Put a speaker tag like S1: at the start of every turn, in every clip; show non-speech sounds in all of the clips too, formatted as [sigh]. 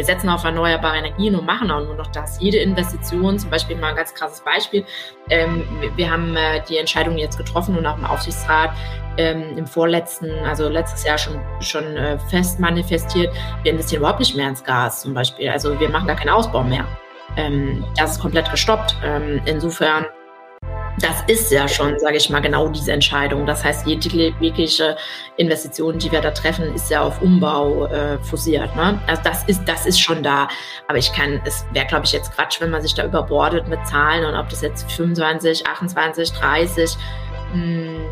S1: wir setzen auf erneuerbare Energien und machen auch nur noch das. Jede Investition, zum Beispiel mal ein ganz krasses Beispiel, ähm, wir haben äh, die Entscheidung jetzt getroffen und auch im Aufsichtsrat ähm, im vorletzten, also letztes Jahr schon, schon äh, fest manifestiert, wir investieren überhaupt nicht mehr ins Gas zum Beispiel. Also wir machen da keinen Ausbau mehr. Ähm, das ist komplett gestoppt. Ähm, insofern das ist ja schon, sage ich mal, genau diese Entscheidung. Das heißt, jegliche Investition, die wir da treffen, ist ja auf Umbau äh, fusiert. Ne? Also das ist, das ist schon da. Aber ich kann, es wäre, glaube ich, jetzt Quatsch, wenn man sich da überbordet mit Zahlen und ob das jetzt 25, 28, 30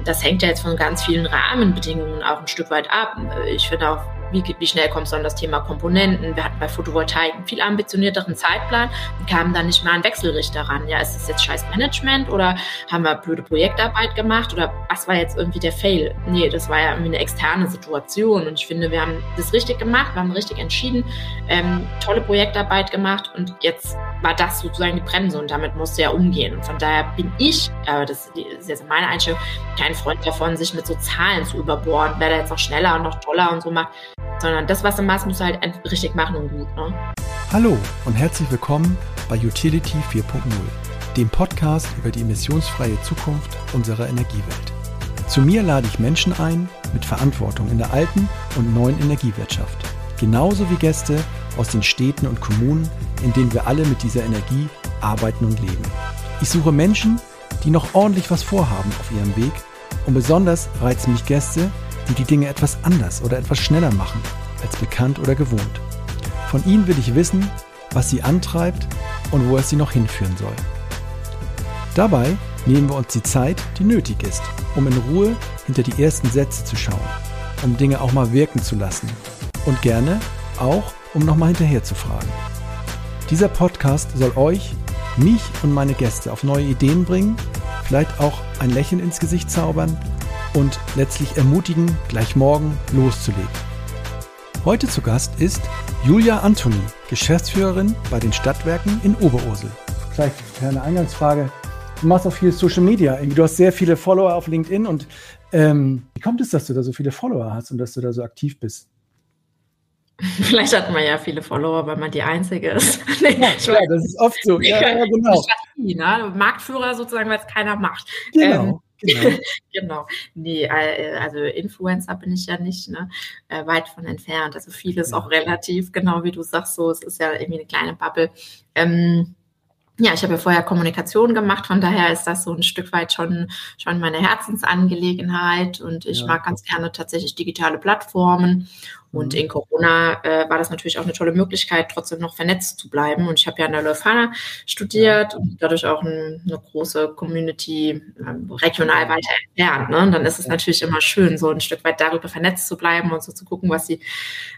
S1: das hängt ja jetzt von ganz vielen Rahmenbedingungen auch ein Stück weit ab. Ich finde auch wie, wie schnell kommst du an das Thema Komponenten? Wir hatten bei Photovoltaik einen viel ambitionierteren Zeitplan und kamen dann nicht mal an Wechselrichter ran. Ja, ist das jetzt scheiß Management oder haben wir blöde Projektarbeit gemacht oder was war jetzt irgendwie der Fail? Nee, das war ja irgendwie eine externe Situation und ich finde, wir haben das richtig gemacht, wir haben richtig entschieden, ähm, tolle Projektarbeit gemacht und jetzt war das sozusagen die Bremse und damit musste er umgehen. Und von daher bin ich, äh, das ist jetzt meine Einstellung, kein Freund davon, sich mit so Zahlen zu überborden, wer da jetzt noch schneller und noch toller und so macht sondern das, was du machst, musst du halt richtig machen und gut. Ne?
S2: Hallo und herzlich willkommen bei Utility 4.0, dem Podcast über die emissionsfreie Zukunft unserer Energiewelt. Zu mir lade ich Menschen ein mit Verantwortung in der alten und neuen Energiewirtschaft, genauso wie Gäste aus den Städten und Kommunen, in denen wir alle mit dieser Energie arbeiten und leben. Ich suche Menschen, die noch ordentlich was vorhaben auf ihrem Weg und besonders reizen mich Gäste, die die Dinge etwas anders oder etwas schneller machen als bekannt oder gewohnt. Von ihnen will ich wissen, was sie antreibt und wo es sie noch hinführen soll. Dabei nehmen wir uns die Zeit, die nötig ist, um in Ruhe hinter die ersten Sätze zu schauen, um Dinge auch mal wirken zu lassen und gerne auch, um nochmal hinterher zu fragen. Dieser Podcast soll euch, mich und meine Gäste auf neue Ideen bringen, vielleicht auch ein Lächeln ins Gesicht zaubern und letztlich ermutigen, gleich morgen loszulegen. Heute zu Gast ist Julia Antoni, Geschäftsführerin bei den Stadtwerken in Oberursel. Vielleicht eine Eingangsfrage. Du machst auch viel Social Media. Du hast sehr viele Follower auf LinkedIn und ähm, wie kommt es, dass du da so viele Follower hast und dass du da so aktiv bist? [laughs]
S1: Vielleicht hat man ja viele Follower, weil man die Einzige ist. [laughs]
S2: nee, ja, klar, das ist oft so. Ja, ja genau.
S1: Ne? Marktführer sozusagen, weil es keiner macht.
S2: Genau. Ähm, Genau. [laughs]
S1: genau. Nee, äh, also Influencer bin ich ja nicht, ne? Äh, weit von entfernt. Also vieles ja. auch relativ, genau wie du sagst, so, es ist ja irgendwie eine kleine Bubble. Ähm, ja, ich habe ja vorher Kommunikation gemacht, von daher ist das so ein Stück weit schon, schon meine Herzensangelegenheit und ich ja. mag ganz gerne tatsächlich digitale Plattformen und mhm. in Corona äh, war das natürlich auch eine tolle Möglichkeit, trotzdem noch vernetzt zu bleiben. Und ich habe ja in der Leuphana studiert und dadurch auch ein, eine große Community äh, regional weiter entfernt. Ne? Und dann ist es natürlich immer schön, so ein Stück weit darüber vernetzt zu bleiben und so zu gucken, was die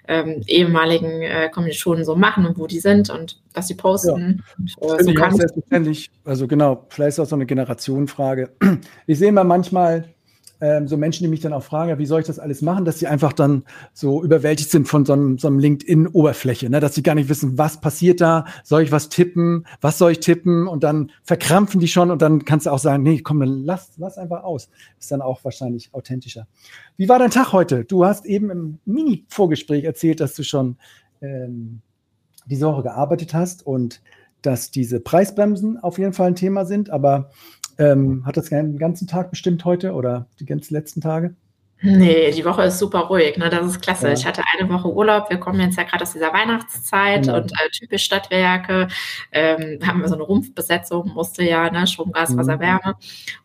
S1: ähm, ehemaligen äh, Kommilitonen so machen und wo die sind und was sie posten.
S2: Ja. Äh, so ich selbstverständlich. Also genau, vielleicht ist auch so eine Generationenfrage. Ich sehe immer manchmal ähm, so Menschen, die mich dann auch fragen, wie soll ich das alles machen, dass sie einfach dann so überwältigt sind von so einem, so einem LinkedIn-Oberfläche, ne? dass sie gar nicht wissen, was passiert da, soll ich was tippen, was soll ich tippen und dann verkrampfen die schon und dann kannst du auch sagen, nee, komm, dann lass, lass einfach aus. Ist dann auch wahrscheinlich authentischer. Wie war dein Tag heute? Du hast eben im Mini-Vorgespräch erzählt, dass du schon ähm, diese Woche gearbeitet hast und dass diese Preisbremsen auf jeden Fall ein Thema sind, aber ähm, hat das den ganzen Tag bestimmt heute oder die ganzen letzten Tage?
S1: Nee, die Woche ist super ruhig, ne? Das ist klasse. Ja. Ich hatte eine Woche Urlaub. Wir kommen jetzt ja gerade aus dieser Weihnachtszeit genau. und äh, typisch Stadtwerke. Ähm, haben wir so eine Rumpfbesetzung, musste ja, ne? Strom, Gas, Wasser, mhm. Wärme.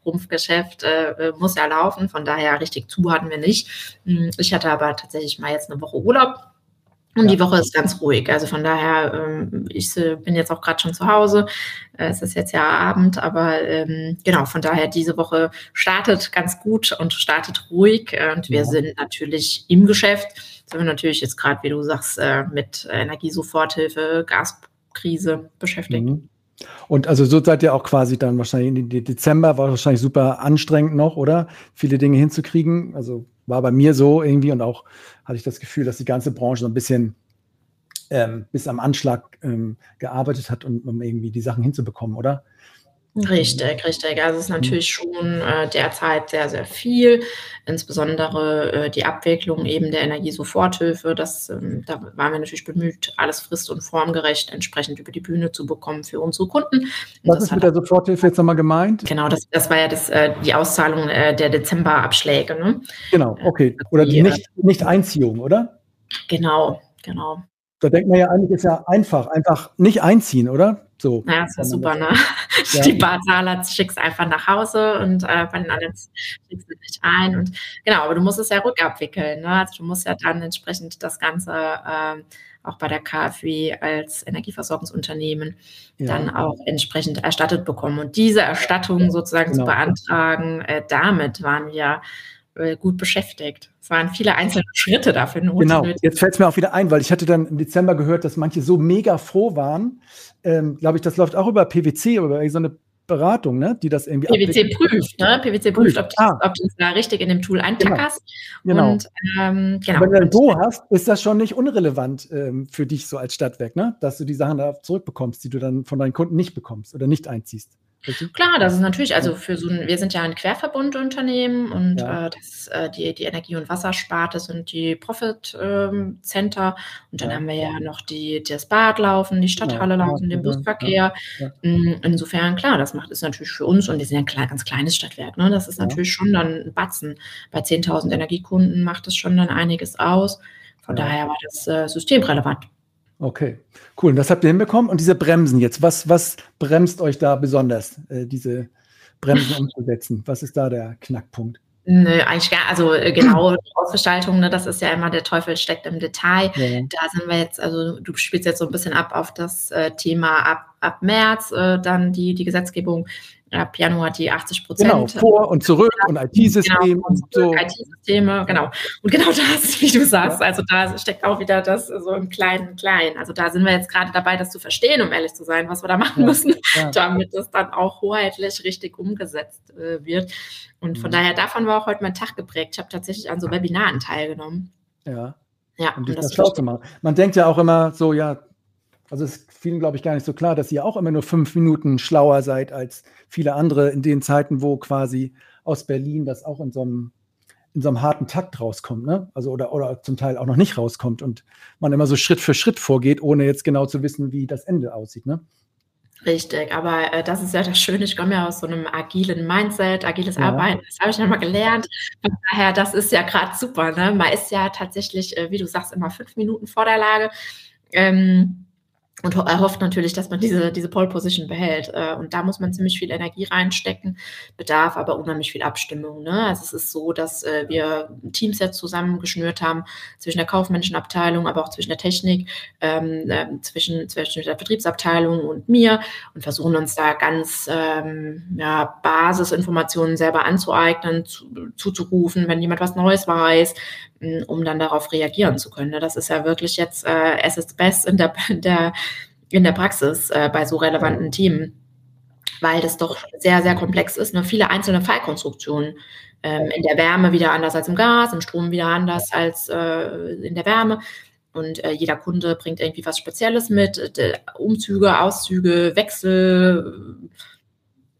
S1: Rumpfgeschäft äh, muss ja laufen. Von daher richtig zu hatten wir nicht. Hm, ich hatte aber tatsächlich mal jetzt eine Woche Urlaub und ja. die Woche ist ganz ruhig. Also von daher, ähm, ich äh, bin jetzt auch gerade schon zu Hause. Äh, es ist jetzt ja Abend, aber ähm, genau, von daher, diese Woche startet ganz gut und startet ruhig. Und wir ja. sind natürlich im Geschäft. Sind wir natürlich jetzt gerade, wie du sagst, äh, mit Energiesoforthilfe, Gaskrise beschäftigt. Mhm.
S2: Und also so seid ihr auch quasi dann wahrscheinlich in Dezember, war wahrscheinlich super anstrengend noch, oder? Viele Dinge hinzukriegen. Also war bei mir so irgendwie und auch hatte ich das Gefühl, dass die ganze Branche so ein bisschen ähm, bis am Anschlag ähm, gearbeitet hat, um, um, irgendwie die Sachen hinzubekommen, oder?
S1: Richtig, richtig. Also es ist natürlich schon äh, derzeit sehr, sehr viel, insbesondere äh, die Abwicklung eben der Energiesoforthilfe. Das, ähm, da waren wir natürlich bemüht, alles frist- und formgerecht entsprechend über die Bühne zu bekommen für unsere Kunden.
S2: Was ist mit der Soforthilfe jetzt nochmal gemeint?
S1: Genau, das, das war ja das, äh, die Auszahlung äh, der Dezemberabschläge. Ne?
S2: Genau, okay. Oder die, die Nicht, Nicht-Einziehung, oder?
S1: Genau, genau.
S2: Da denkt man ja eigentlich, ist ja einfach, einfach nicht einziehen, oder?
S1: So. [laughs] Ja, das ist super, ne? Ja. Die Barzahler schickst einfach nach Hause und äh, bei den anderen schickst du dich ein. Und genau, aber du musst es ja rückabwickeln. Ne? Also du musst ja dann entsprechend das Ganze äh, auch bei der KfW als Energieversorgungsunternehmen ja. dann auch entsprechend erstattet bekommen. Und diese Erstattung sozusagen genau. zu beantragen, äh, damit waren wir gut beschäftigt. Es waren viele einzelne Schritte dafür
S2: notwendig. Genau, jetzt fällt es mir auch wieder ein, weil ich hatte dann im Dezember gehört, dass manche so mega froh waren. Ähm, Glaube ich, das läuft auch über PwC, über so eine Beratung, ne, die das irgendwie
S1: PwC prüft, ne? PwC prüft, ob, ah. ob du es da richtig in dem Tool eintackerst.
S2: Genau. Und, ähm, genau. Wenn du Go hast, ist das schon nicht unrelevant ähm, für dich so als Stadtwerk, ne? dass du die Sachen da zurückbekommst, die du dann von deinen Kunden nicht bekommst oder nicht einziehst.
S1: Klar, das ist natürlich, also für so ein, wir sind ja ein Querverbundunternehmen und ja. äh, das, äh, die, die Energie- und Wassersparte sind die Profit-Center ähm, und dann ja. haben wir ja noch die, das Bad laufen, die Stadthalle ja, laufen, den Busverkehr. Mm, insofern, klar, das macht es natürlich für uns und wir sind ja ein ganz kleines Stadtwerk, ne? das ist natürlich schon dann ein Batzen. Bei 10.000 Energiekunden macht es schon dann einiges aus. Von daher war das äh, systemrelevant.
S2: Okay, cool. Und das habt ihr hinbekommen. Und diese Bremsen jetzt, was, was bremst euch da besonders, äh, diese Bremsen umzusetzen? Was ist da der Knackpunkt?
S1: Nö, eigentlich gar, also äh, genau, Ausgestaltung, ne, das ist ja immer der Teufel steckt im Detail. Ja. Da sind wir jetzt, also du spielst jetzt so ein bisschen ab auf das äh, Thema ab, ab März, äh, dann die, die Gesetzgebung ab Januar die 80 Prozent.
S2: Genau, vor und zurück ja, und IT-Systeme. Genau, und
S1: so. IT-Systeme, genau. Und genau das, [laughs] wie du sagst, ja. also da steckt auch wieder das so im kleinen Kleinen. Also da sind wir jetzt gerade dabei, das zu verstehen, um ehrlich zu sein, was wir da machen ja. müssen, [laughs] damit es dann auch hoheitlich richtig umgesetzt äh, wird. Und von mhm. daher, davon war auch heute mein Tag geprägt. Ich habe tatsächlich an so Webinaren teilgenommen.
S2: Ja. Ja, um dich das schlau zu machen. Man denkt ja auch immer so, ja, also es ist vielen, glaube ich, gar nicht so klar, dass ihr auch immer nur fünf Minuten schlauer seid als viele andere in den Zeiten, wo quasi aus Berlin das auch in so einem, in so einem harten Takt rauskommt, ne? Also oder, oder zum Teil auch noch nicht rauskommt und man immer so Schritt für Schritt vorgeht, ohne jetzt genau zu wissen, wie das Ende aussieht, ne?
S1: Richtig, aber äh, das ist ja das Schöne. Ich komme ja aus so einem agilen Mindset, agiles ja. Arbeiten. Das habe ich ja mal gelernt. Von daher, das ist ja gerade super. Ne? Man ist ja tatsächlich, äh, wie du sagst, immer fünf Minuten vor der Lage. Ähm, und er hofft natürlich, dass man diese, diese Pole Position behält. Äh, und da muss man ziemlich viel Energie reinstecken, bedarf aber unheimlich viel Abstimmung. Ne? Also es ist so, dass äh, wir Teams jetzt zusammengeschnürt haben zwischen der kaufmännischen Abteilung, aber auch zwischen der Technik, ähm, äh, zwischen, zwischen der Vertriebsabteilung und mir und versuchen uns da ganz ähm, ja, Basisinformationen selber anzueignen, zu, zuzurufen, wenn jemand was Neues weiß, um dann darauf reagieren zu können. Ne? Das ist ja wirklich jetzt äh, es ist best in der, [laughs] in der, in der Praxis äh, bei so relevanten Themen, weil das doch sehr, sehr komplex ist. Ne? viele einzelne Fallkonstruktionen. Ähm, in der Wärme wieder anders als im Gas, im Strom wieder anders als äh, in der Wärme. Und äh, jeder Kunde bringt irgendwie was Spezielles mit. Äh, Umzüge, Auszüge, Wechsel.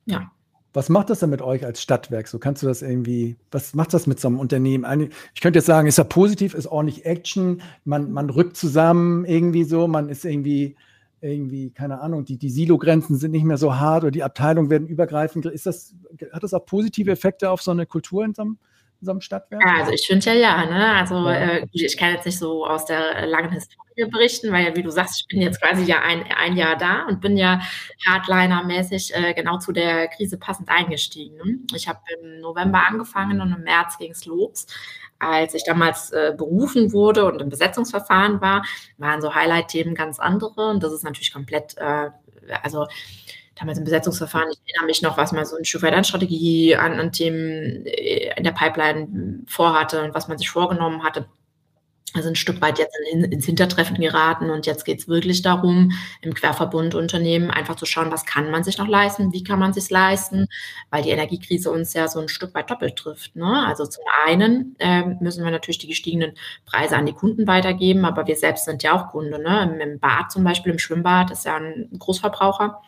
S1: Ja,
S2: was macht das denn mit euch als Stadtwerk? So kannst du das irgendwie, was macht das mit so einem Unternehmen? Ich könnte jetzt sagen, ist ja positiv, ist ordentlich Action, man, man rückt zusammen irgendwie so, man ist irgendwie, irgendwie, keine Ahnung, die, die Silo-Grenzen sind nicht mehr so hart oder die Abteilungen werden übergreifend. Ist das, hat das auch positive Effekte auf so eine Kultur in so einem, in so einem Stadtwerk?
S1: Also ich finde ja ja, ne? Also ja. Äh, ich kann jetzt nicht so aus der langen Historie berichten, weil wie du sagst, ich bin jetzt quasi ja ein, ein Jahr da und bin ja Hardliner-mäßig äh, genau zu der Krise passend eingestiegen. Ne? Ich habe im November angefangen und im März ging es los. Als ich damals äh, berufen wurde und im Besetzungsverfahren war, waren so Highlight-Themen ganz andere und das ist natürlich komplett, äh, also damals im Besetzungsverfahren, ich erinnere mich noch, was man so ein Stück weit an an, Themen äh, in der Pipeline vorhatte und was man sich vorgenommen hatte also ein Stück weit jetzt in, ins Hintertreffen geraten und jetzt geht es wirklich darum, im Querverbundunternehmen einfach zu schauen, was kann man sich noch leisten, wie kann man sich leisten, weil die Energiekrise uns ja so ein Stück weit doppelt trifft. Ne? Also zum einen äh, müssen wir natürlich die gestiegenen Preise an die Kunden weitergeben, aber wir selbst sind ja auch Kunde. Ne? Im, Im Bad zum Beispiel, im Schwimmbad ist ja ein Großverbraucher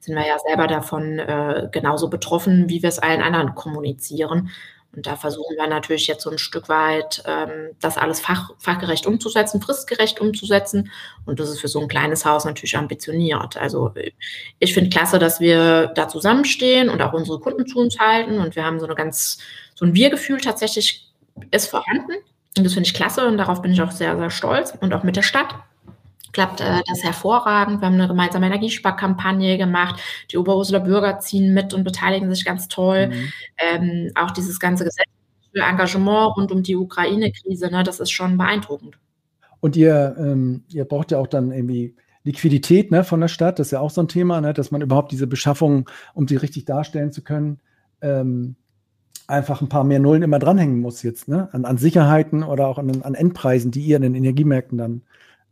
S1: sind wir ja selber davon äh, genauso betroffen, wie wir es allen anderen kommunizieren. Und da versuchen wir natürlich jetzt so ein Stück weit, ähm, das alles fach, fachgerecht umzusetzen, fristgerecht umzusetzen. Und das ist für so ein kleines Haus natürlich ambitioniert. Also ich finde klasse, dass wir da zusammenstehen und auch unsere Kunden zu uns halten. Und wir haben so eine ganz, so ein Wir-Gefühl tatsächlich ist vorhanden. Und das finde ich klasse und darauf bin ich auch sehr, sehr stolz. Und auch mit der Stadt klappt äh, das hervorragend. Wir haben eine gemeinsame Energiesparkampagne gemacht. Die Oberhauseler Bürger ziehen mit und beteiligen sich ganz toll. Mhm. Ähm, auch dieses ganze gesetzliche Engagement rund um die Ukraine-Krise, ne, das ist schon beeindruckend.
S2: Und ihr, ähm, ihr braucht ja auch dann irgendwie Liquidität ne, von der Stadt. Das ist ja auch so ein Thema, ne, dass man überhaupt diese Beschaffung, um sie richtig darstellen zu können, ähm, einfach ein paar mehr Nullen immer dranhängen muss jetzt, ne? An, an Sicherheiten oder auch an, an Endpreisen, die ihr in den Energiemärkten dann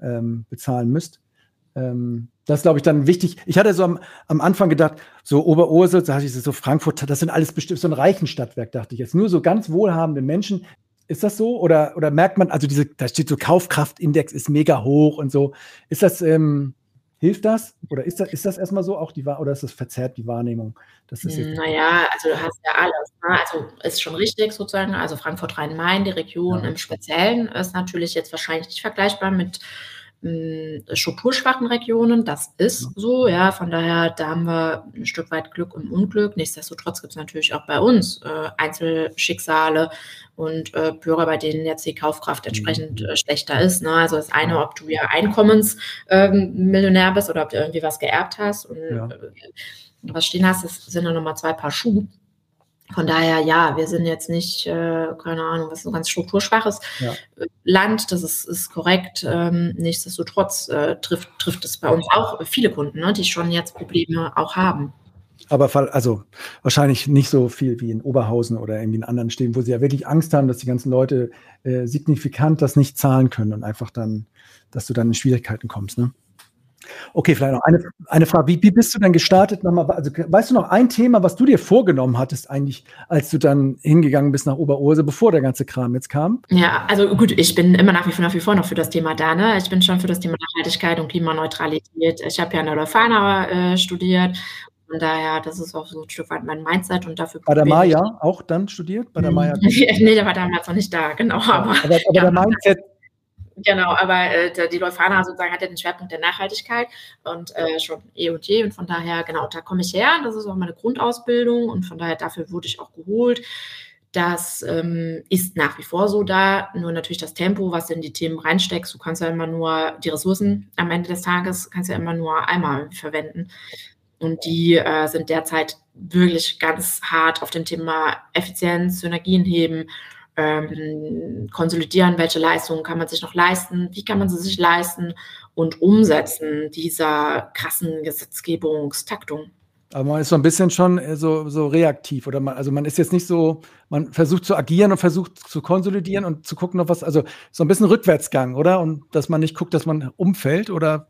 S2: ähm, bezahlen müsst. Ähm, das ist, glaube ich, dann wichtig. Ich hatte so am, am Anfang gedacht, so Oberursel, da hatte ich so Frankfurt, das sind alles bestimmt so ein reichen Stadtwerk, dachte ich jetzt. Nur so ganz wohlhabende Menschen. Ist das so? Oder, oder merkt man, also diese, da steht so Kaufkraftindex ist mega hoch und so. Ist das, ähm, Hilft das? Oder ist das, ist das erstmal so auch die oder ist das verzerrt die Wahrnehmung?
S1: Das ist naja, also du hast ja alles. Ne? Also ist schon richtig sozusagen. Also Frankfurt-Rhein-Main, die Region ja. im Speziellen, ist natürlich jetzt wahrscheinlich nicht vergleichbar mit hm, strukturschwachen Regionen. Das ist so, ja. Von daher, da haben wir ein Stück weit Glück und Unglück. Nichtsdestotrotz gibt es natürlich auch bei uns äh, Einzelschicksale und äh, Bürger, bei denen jetzt die Kaufkraft entsprechend mhm. äh, schlechter ist. Ne? Also das eine, ob du ja Einkommensmillionär bist oder ob du irgendwie was geerbt hast und ja. Äh, was stehen hast, das sind ja nochmal zwei Paar Schuhe. Von daher, ja, wir sind jetzt nicht, äh, keine Ahnung, was ein ganz strukturschwaches ja. Land, das ist, ist korrekt. Ähm, nichtsdestotrotz äh, trifft, trifft es bei uns auch viele Kunden, ne, die schon jetzt Probleme auch haben.
S2: Aber also wahrscheinlich nicht so viel wie in Oberhausen oder irgendwie in anderen Städten, wo sie ja wirklich Angst haben, dass die ganzen Leute äh, signifikant das nicht zahlen können und einfach dann, dass du dann in Schwierigkeiten kommst. Ne? Okay, vielleicht noch eine, eine Frage. Wie, wie bist du dann gestartet? Nochmal, also, weißt du noch ein Thema, was du dir vorgenommen hattest, eigentlich, als du dann hingegangen bist nach Oberurse, bevor der ganze Kram jetzt kam?
S1: Ja, also gut, ich bin immer nach wie vor, nach wie vor noch für das Thema da. Ne? Ich bin schon für das Thema Nachhaltigkeit und Klimaneutralität. Ich habe ja an der Leuphana äh, studiert von daher, das ist auch so ein Stück weit mein Mindset und dafür.
S2: Bei der Maya auch dann studiert? Bei der Maya? [laughs]
S1: nee, der war damals noch nicht da, genau. aber,
S2: aber, aber ja, der Mindset
S1: Genau, aber äh, die Leuphana sozusagen hat ja den Schwerpunkt der Nachhaltigkeit und äh, schon eh und je. Und von daher, genau, da komme ich her. Das ist auch meine Grundausbildung und von daher dafür wurde ich auch geholt. Das ähm, ist nach wie vor so da. Nur natürlich das Tempo, was in die Themen reinsteckst. Du kannst ja immer nur die Ressourcen am Ende des Tages kannst ja immer nur einmal verwenden. Und die äh, sind derzeit wirklich ganz hart auf dem Thema Effizienz, Synergien heben ähm, konsolidieren, welche Leistungen kann man sich noch leisten, wie kann man sie sich leisten und umsetzen dieser krassen Gesetzgebungstaktung.
S2: Aber man ist so ein bisschen schon äh, so, so reaktiv oder man, also man ist jetzt nicht so, man versucht zu agieren und versucht zu konsolidieren und zu gucken, ob was, also so ein bisschen Rückwärtsgang, oder? Und dass man nicht guckt, dass man umfällt oder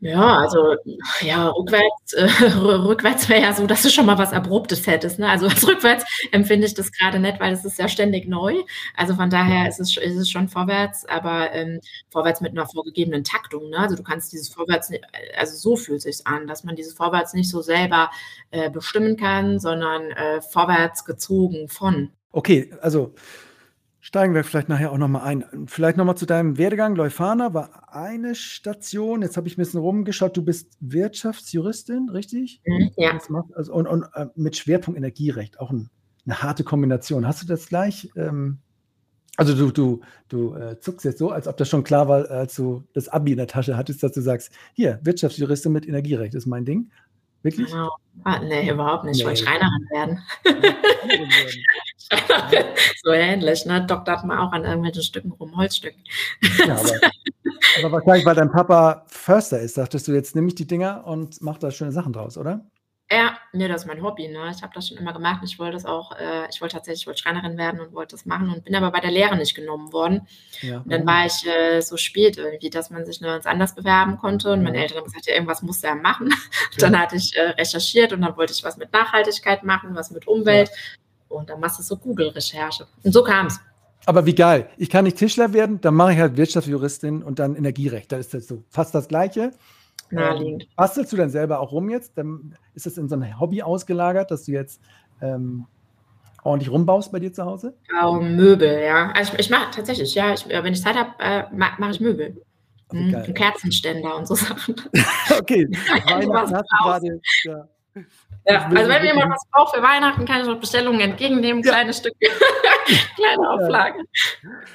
S1: ja, also ja, rückwärts, äh, [laughs] rückwärts wäre ja so, dass du schon mal was Abruptes hättest. Ne? Also als rückwärts empfinde ich das gerade nicht, weil es ist ja ständig neu. Also von daher ist es, ist es schon vorwärts, aber ähm, vorwärts mit einer vorgegebenen Taktung. Ne? Also du kannst dieses Vorwärts, also so fühlt sich an, dass man dieses Vorwärts nicht so selber äh, bestimmen kann, sondern äh, vorwärts gezogen von.
S2: Okay, also Steigen wir vielleicht nachher auch nochmal ein. Vielleicht nochmal zu deinem Werdegang. Leuphana war eine Station. Jetzt habe ich ein bisschen rumgeschaut. Du bist Wirtschaftsjuristin, richtig?
S1: Mhm, ja.
S2: Also, und, und äh, mit Schwerpunkt Energierecht. Auch ein, eine harte Kombination. Hast du das gleich? Ähm, also du, du, du äh, zuckst jetzt so, als ob das schon klar war, als du das Abi in der Tasche hattest, dass du sagst, hier, Wirtschaftsjuristin mit Energierecht ist mein Ding. Wirklich?
S1: Genau. Ah, nee, überhaupt nicht. Ich wollte Schreinerin werden. [laughs] so ähnlich, ne? Doktert man auch an irgendwelchen Stücken rum, Holzstücken.
S2: Ja, aber, [laughs] aber wahrscheinlich, weil dein Papa Förster ist, dachtest du, jetzt nehme ich die Dinger und mach da schöne Sachen draus, oder?
S1: Ja, ne, das ist mein Hobby, ne? Ich habe das schon immer gemacht. Ich wollte das auch, äh, ich wollte tatsächlich, ich wollte Schreinerin werden und wollte das machen und bin aber bei der Lehre nicht genommen worden. Ja. Und dann war ich äh, so spät irgendwie, dass man sich nirgends anders bewerben konnte und meine Eltern haben gesagt, ja, irgendwas muss er machen. [laughs] Ja. Dann hatte ich äh, recherchiert und dann wollte ich was mit Nachhaltigkeit machen, was mit Umwelt. Ja. Und dann machst du so Google-Recherche. Und so kam es.
S2: Aber wie geil. Ich kann nicht Tischler werden, dann mache ich halt Wirtschaftsjuristin und dann Energierecht. Da ist das so fast das Gleiche.
S1: Naheliegend.
S2: Ähm, bastelst du denn selber auch rum jetzt? Dann ist das in so ein Hobby ausgelagert, dass du jetzt ähm, ordentlich rumbaust bei dir zu Hause?
S1: Oh, Möbel, ja. Also ich, ich mache tatsächlich, ja, ich, wenn ich Zeit habe, äh, mache mach ich Möbel. Mhm, Kerzenständer und so Sachen. [laughs] [laughs]
S2: okay, Weihnachten hast du gerade.
S1: Ja. Ja, also wenn mir jemand was braucht für Weihnachten, kann ich noch Bestellungen entgegennehmen, ja. kleine Stücke, [laughs] kleine Auflage.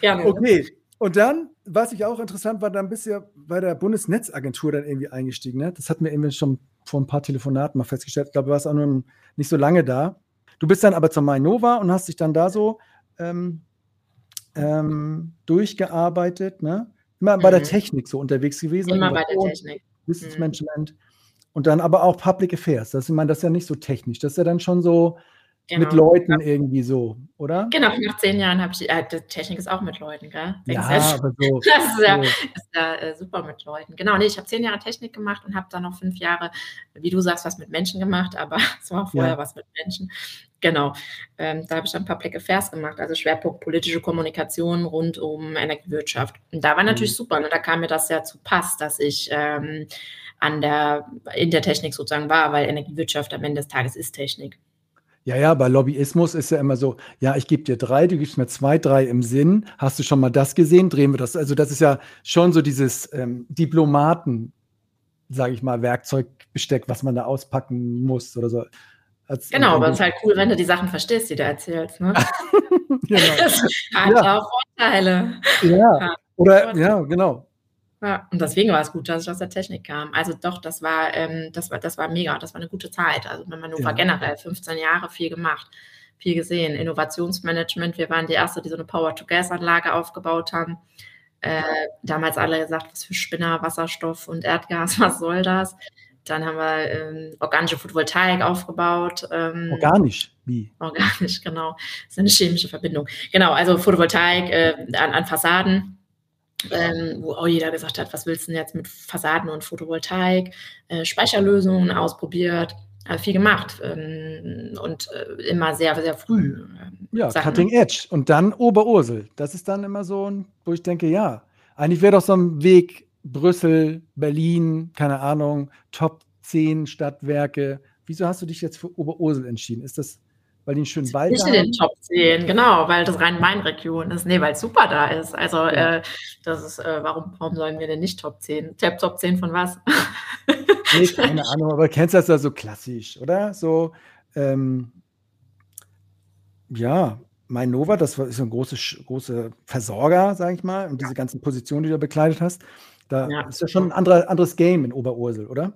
S2: Gerne. Okay, und dann, was ich auch interessant war, dann bist du ja bei der Bundesnetzagentur dann irgendwie eingestiegen. Ne? Das hatten wir eben schon vor ein paar Telefonaten mal festgestellt. Ich glaube, du warst auch nur nicht so lange da. Du bist dann aber zur Mainova und hast dich dann da so ähm, ähm, durchgearbeitet, ne? Immer mhm. bei der mhm. Technik so unterwegs gewesen.
S1: Immer bei der Technik.
S2: Business Management. Mhm. Und dann aber auch Public Affairs. Das, ich meine, das ist ja nicht so technisch. Das ist ja dann schon so Genau. Mit Leuten irgendwie so, oder?
S1: Genau, nach zehn Jahren habe ich, äh, die Technik ist auch mit Leuten, gell?
S2: Ja, aber so. [laughs]
S1: Das ist ja, ist ja äh, super mit Leuten. Genau, nee, ich habe zehn Jahre Technik gemacht und habe dann noch fünf Jahre, wie du sagst, was mit Menschen gemacht, aber [laughs] es war vorher ja. was mit Menschen. Genau, ähm, da habe ich dann Public Affairs gemacht, also Schwerpunkt politische Kommunikation rund um Energiewirtschaft. Und da war natürlich mhm. super, ne? da kam mir das ja zu Pass, dass ich ähm, an der, in der Technik sozusagen war, weil Energiewirtschaft am Ende des Tages ist Technik.
S2: Ja, ja, bei Lobbyismus ist ja immer so, ja, ich gebe dir drei, du gibst mir zwei, drei im Sinn. Hast du schon mal das gesehen? Drehen wir das. Also das ist ja schon so dieses ähm, Diplomaten, sage ich mal, Werkzeugbesteck, was man da auspacken muss oder so.
S1: Als, genau, aber es ist halt cool, wenn du die Sachen verstehst, die du erzählst. Ne? [laughs] [laughs] genau. Das hat ja. auch Vorteile.
S2: Ja, oder, ja, genau.
S1: Ja, und deswegen war es gut, dass ich aus der Technik kam. Also doch, das war, ähm, das war, das war mega, das war eine gute Zeit. Also wenn man nur ja. generell 15 Jahre viel gemacht, viel gesehen. Innovationsmanagement, wir waren die erste, die so eine Power-to-Gas-Anlage aufgebaut haben. Äh, damals alle gesagt, was für Spinner, Wasserstoff und Erdgas, [laughs] was soll das? Dann haben wir ähm, organische Photovoltaik aufgebaut. Ähm,
S2: organisch? Wie?
S1: Organisch, [laughs] genau. Das ist eine chemische Verbindung. Genau, also Photovoltaik äh, an, an Fassaden ähm, wo auch jeder gesagt hat, was willst du denn jetzt mit Fassaden und Photovoltaik, äh, Speicherlösungen ausprobiert, äh, viel gemacht ähm, und äh, immer sehr, sehr früh.
S2: Ähm, ja, Sachen. Cutting Edge. Und dann Oberursel. Das ist dann immer so, ein, wo ich denke, ja, eigentlich wäre doch so ein Weg Brüssel, Berlin, keine Ahnung, Top 10 Stadtwerke. Wieso hast du dich jetzt für Oberursel entschieden? Ist das weil die einen schönen Wald
S1: Nicht haben. in den Top 10, genau, weil das Rhein-Main-Region ist. Nee, weil es super da ist. Also, ja. äh, das ist, äh, warum, warum sollen wir denn nicht Top 10? Top, Top 10 von was?
S2: nee, [laughs] keine Ahnung, aber kennst du das ja so klassisch, oder? So, ähm, ja, mein Nova, das ist so ein großer große Versorger, sage ich mal, und diese ganzen Positionen, die du bekleidet hast, da ja. ist ja schon ein anderer, anderes Game in Oberursel, oder?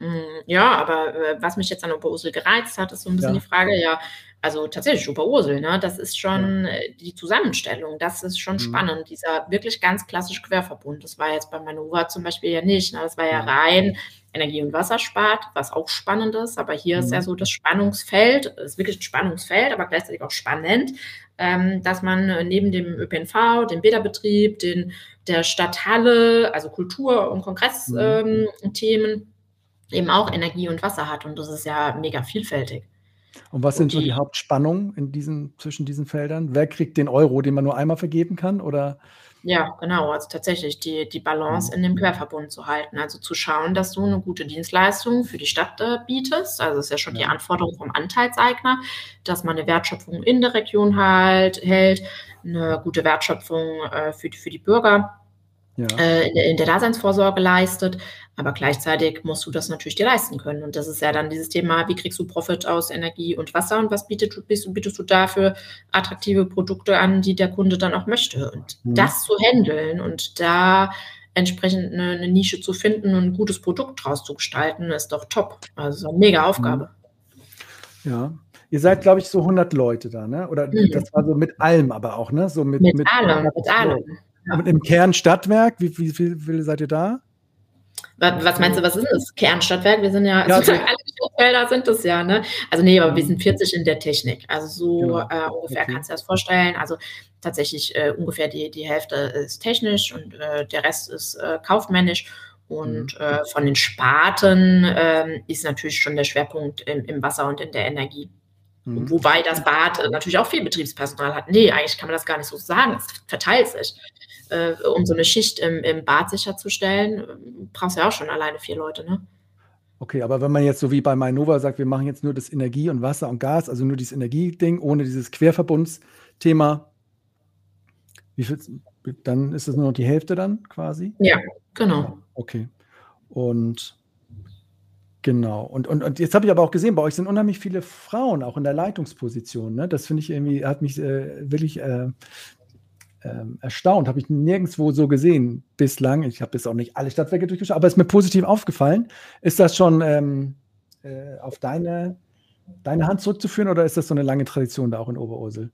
S1: Hm, ja, aber äh, was mich jetzt an Oberursel gereizt hat, ist so ein bisschen ja. die Frage, ja, also tatsächlich Oberursel, ne, das ist schon ja. Äh, die Zusammenstellung, das ist schon mhm. spannend, dieser wirklich ganz klassische Querverbund. Das war jetzt bei Manova zum Beispiel ja nicht, ne, das war ja rein Energie- und Wasserspart, was auch spannend ist, aber hier mhm. ist ja mhm. so das Spannungsfeld, ist wirklich ein Spannungsfeld, aber gleichzeitig auch spannend, ähm, dass man äh, neben dem ÖPNV, dem Bäderbetrieb, den, der Stadthalle, also Kultur- und Kongressthemen, mhm. ähm, eben auch Energie und Wasser hat. Und das ist ja mega vielfältig.
S2: Und was sind so die Hauptspannungen in diesen, zwischen diesen Feldern? Wer kriegt den Euro, den man nur einmal vergeben kann? Oder?
S1: Ja, genau. Also tatsächlich die, die Balance in dem Querverbund zu halten. Also zu schauen, dass du eine gute Dienstleistung für die Stadt äh, bietest. Also ist ja schon die Anforderung vom Anteilseigner, dass man eine Wertschöpfung in der Region halt, hält, eine gute Wertschöpfung äh, für, für die Bürger ja. äh, in, in, der Daseinsvorsorge leistet. Aber gleichzeitig musst du das natürlich dir leisten können. Und das ist ja dann dieses Thema, wie kriegst du Profit aus Energie und Wasser und was bietest, bietest du dafür attraktive Produkte an, die der Kunde dann auch möchte. Und mhm. das zu handeln und da entsprechend eine, eine, Nische zu finden und ein gutes Produkt draus zu gestalten, ist doch top. Also eine mega Aufgabe.
S2: Mhm. Ja, Ihr seid, glaube ich, so 100 Leute da, ne? Oder mhm. das war so mit allem aber auch, ne? So mit,
S1: mit, mit allem, mit allem.
S2: Und im Kern Stadtwerk, wie, wie, wie viele seid ihr da?
S1: Was meinst du, was ist das? Kernstadtwerk? Wir sind ja, ja also, [laughs] alle Stadtfelder sind das ja, ne? Also nee, aber wir sind 40 in der Technik. Also so genau. äh, ungefähr okay. kannst du dir das vorstellen. Also tatsächlich äh, ungefähr die, die Hälfte ist technisch und äh, der Rest ist äh, kaufmännisch. Und mhm. Äh, von den Sparten ähm, ist natürlich schon der Schwerpunkt im, im Wasser und in der Energie. Mhm. Wobei das Bad äh, natürlich auch viel Betriebspersonal hat. Nee, eigentlich kann man das gar nicht so sagen. Es verteilt sich. Äh, um so eine Schicht im, im Bad sicherzustellen, brauchst du ja auch schon alleine vier Leute, ne?
S2: Okay, aber wenn man jetzt so wie bei Mainova sagt, wir machen jetzt nur das Energie und Wasser und Gas, also nur dieses Energieding, ohne dieses Querverbundsthema, wie viel, dann ist es nur noch die Hälfte dann quasi?
S1: Ja, genau.
S2: Okay. Und genau. Und, und, und jetzt habe ich aber auch gesehen, bei euch sind unheimlich viele Frauen auch in der Leitungsposition. Ne? Das finde ich irgendwie, hat mich äh, wirklich äh, äh, erstaunt. Habe ich nirgendwo so gesehen bislang. Ich habe jetzt auch nicht alle Stadtwerke durchgeschaut, aber es ist mir positiv aufgefallen. Ist das schon ähm, äh, auf deine, deine Hand zurückzuführen oder ist das so eine lange Tradition da auch in Oberursel?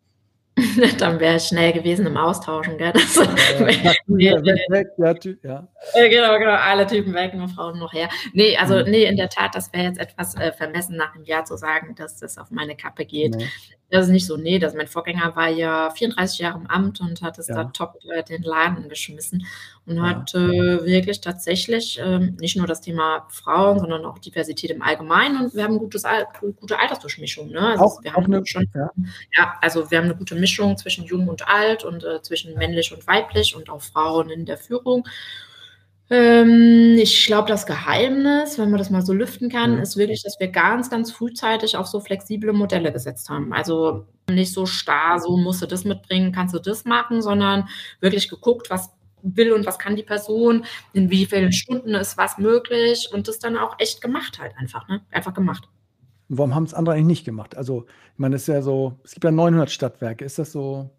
S2: [laughs]
S1: dann wäre es schnell gewesen im Austauschen, gell? [laughs] Das, ja,
S2: ja, weg, ja, ja.
S1: Genau, genau, alle Typen weg, nur Frauen noch her. Nee, also mhm. nee, in der Tat, das wäre jetzt etwas äh, vermessen nach einem Jahr zu sagen, dass das auf meine Kappe geht. Nee. Das ist nicht so, nee, dass mein Vorgänger war ja 34 Jahre im Amt und hat es ja. da top äh, den Laden geschmissen und ja. hat äh, wirklich tatsächlich äh, nicht nur das Thema Frauen, sondern auch Diversität im Allgemeinen und wir haben gutes, gute Altersdurchmischung. Ne? Also
S2: auch,
S1: wir haben
S2: eine,
S1: schon, ja. ja. also wir haben eine gute Mischung zwischen jung und alt und äh, zwischen männlich und weiblich und auch Frauen in der Führung. Ähm, ich glaube, das Geheimnis, wenn man das mal so lüften kann, mhm. ist wirklich, dass wir ganz, ganz frühzeitig auf so flexible Modelle gesetzt haben. Also nicht so starr, so musst du das mitbringen, kannst du das machen, sondern wirklich geguckt, was will und was kann die Person, in wie vielen Stunden ist was möglich und das dann auch echt gemacht halt einfach, ne? Einfach gemacht.
S2: warum haben es andere eigentlich nicht gemacht? Also, ich meine, es ist ja so, es gibt ja 900 Stadtwerke. Ist das so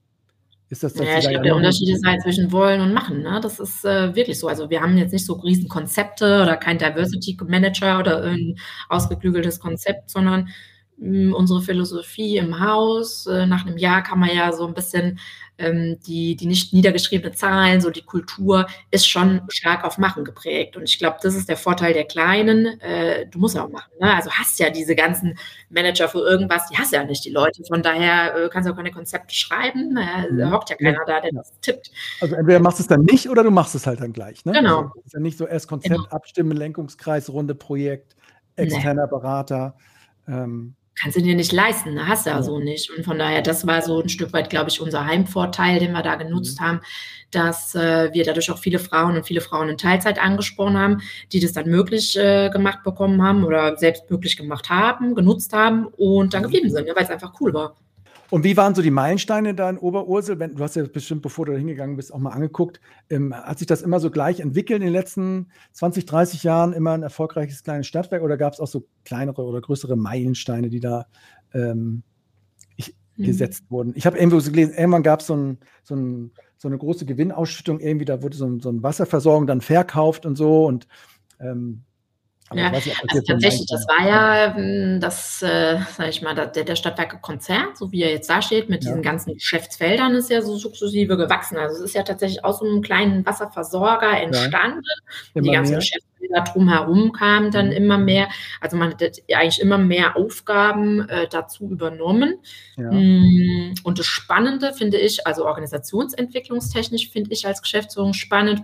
S2: ist das,
S1: ja, ich glaube, der Unterschied ist halt zwischen wollen und machen. Ne? Das ist äh, wirklich so. Also wir haben jetzt nicht so riesen Konzepte oder kein Diversity Manager oder ein ausgeklügeltes Konzept, sondern unsere Philosophie im Haus. Äh, nach einem Jahr kann man ja so ein bisschen ähm, die, die nicht niedergeschriebene Zahlen, so die Kultur ist schon stark auf Machen geprägt. Und ich glaube, das ist der Vorteil der Kleinen. Äh, du musst ja auch machen. Ne? Also hast ja diese ganzen Manager für irgendwas, die hast ja nicht die Leute. Von daher äh, kannst du auch keine Konzepte schreiben. Äh, da hockt ja keiner da, der das tippt.
S2: Also entweder machst du es dann nicht oder du machst es halt dann gleich. Ne?
S1: Genau.
S2: Also, ist ja nicht so erst Konzept, genau. Abstimmen, Lenkungskreis, Runde, Projekt, externer nee. Berater.
S1: Ähm, kannst du dir nicht leisten, ne? hast du ja, so nicht. Und von daher, das war so ein Stück weit, glaube ich, unser Heimvorteil, den wir da genutzt mhm. haben, dass äh, wir dadurch auch viele Frauen und viele Frauen in Teilzeit angesprochen haben, die das dann möglich äh, gemacht bekommen haben oder selbst möglich gemacht haben, genutzt haben und dann mhm. geblieben sind, ne? weil es einfach cool war.
S2: Und wie waren so die Meilensteine da in Oberursel? Wenn, du hast ja bestimmt, bevor du da hingegangen bist, auch mal angeguckt. Ähm, hat sich das immer so gleich entwickelt in den letzten 20, 30 Jahren? Immer ein erfolgreiches kleines Stadtwerk oder gab es auch so kleinere oder größere Meilensteine, die da ähm, ich, mhm. gesetzt wurden? Ich habe irgendwo so gelesen, irgendwann gab es so, ein, so, ein, so, eine große Gewinnausschüttung, irgendwie, da wurde so, ein, so eine Wasserversorgung dann verkauft und so. Und ähm,
S1: ja, nicht, also tatsächlich, das war ja ähm, das, äh, sag ich mal, der, der Stadtwerke Konzern, so wie er jetzt da steht, mit ja. diesen ganzen Geschäftsfeldern, ist ja so sukzessive gewachsen. Also es ist ja tatsächlich aus so einem kleinen Wasserversorger entstanden. Ja. Die ganzen mehr. Geschäftsfelder drumherum kamen dann mhm. immer mehr. Also man hat eigentlich immer mehr Aufgaben äh, dazu übernommen. Ja. Mm, und das Spannende finde ich, also organisationsentwicklungstechnisch finde ich als Geschäftsführung spannend,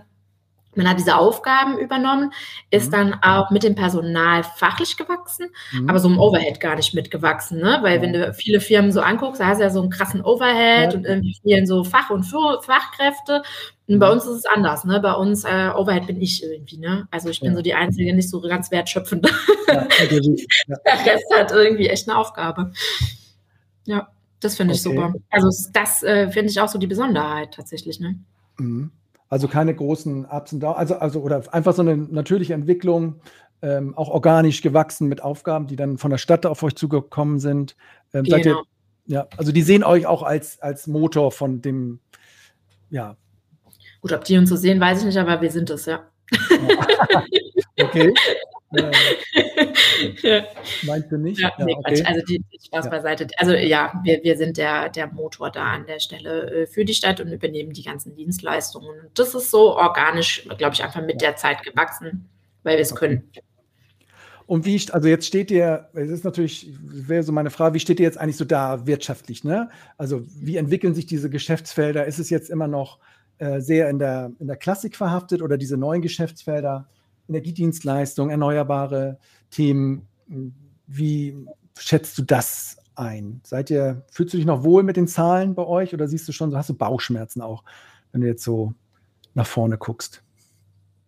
S1: man hat diese Aufgaben übernommen, ist mhm. dann auch mit dem Personal fachlich gewachsen, mhm. aber so im Overhead gar nicht mitgewachsen, ne? Weil ja. wenn du viele Firmen so anguckst, da hast du ja so einen krassen Overhead ja. und irgendwie fehlen so Fach- und Fachkräfte. Und bei mhm. uns ist es anders, ne? Bei uns äh, Overhead bin ich irgendwie, ne? Also ich bin ja. so die Einzige, nicht so ganz wertschöpfend. Ja, [laughs] Der Rest hat irgendwie echt eine Aufgabe. Ja, das finde ich okay. super. Also das äh, finde ich auch so die Besonderheit tatsächlich, ne?
S2: Mhm. Also keine großen Ups und Downs, also, also oder einfach so eine natürliche Entwicklung, ähm, auch organisch gewachsen mit Aufgaben, die dann von der Stadt auf euch zugekommen sind. Ähm, genau. ihr, ja, also die sehen euch auch als, als Motor von dem, ja.
S1: Gut, ob die uns so sehen, weiß ich nicht, aber wir sind es, ja. [laughs]
S2: okay. [laughs] ja. Meinst du nicht?
S1: Ja, nee, okay. Also die, Spaß ja. beiseite. Also ja, wir, wir sind der, der Motor da an der Stelle äh, für die Stadt und übernehmen die ganzen Dienstleistungen. Das ist so organisch, glaube ich, einfach mit der Zeit gewachsen, weil wir es okay. können.
S2: Und wie, also jetzt steht ihr, es ist natürlich, wäre so meine Frage, wie steht ihr jetzt eigentlich so da wirtschaftlich, ne? Also wie entwickeln sich diese Geschäftsfelder? Ist es jetzt immer noch äh, sehr in der, in der Klassik verhaftet oder diese neuen Geschäftsfelder? Energiedienstleistungen, erneuerbare Themen. Wie schätzt du das ein? Seid ihr, fühlst du dich noch wohl mit den Zahlen bei euch oder siehst du schon, hast du Bauchschmerzen auch, wenn du jetzt so nach vorne guckst?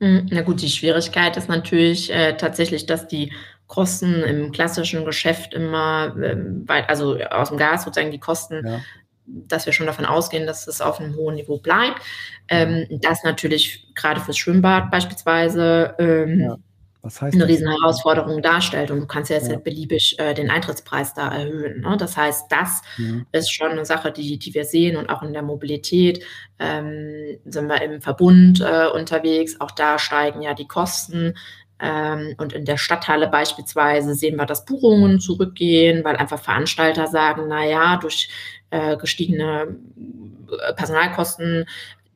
S1: Hm, na gut, die Schwierigkeit ist natürlich äh, tatsächlich, dass die Kosten im klassischen Geschäft immer ähm, weit, also aus dem Gas sozusagen die Kosten, ja. Dass wir schon davon ausgehen, dass es auf einem hohen Niveau bleibt. Ähm, das natürlich gerade fürs Schwimmbad beispielsweise ähm, ja eine riesen Herausforderung darstellt. Und du kannst ja jetzt ja. beliebig äh, den Eintrittspreis da erhöhen. Ne? Das heißt, das mhm. ist schon eine Sache, die, die wir sehen und auch in der Mobilität ähm, sind wir im Verbund äh, unterwegs. Auch da steigen ja die Kosten. Ähm, und in der Stadthalle beispielsweise sehen wir, dass Buchungen zurückgehen, weil einfach Veranstalter sagen, na ja, durch äh, gestiegene äh, Personalkosten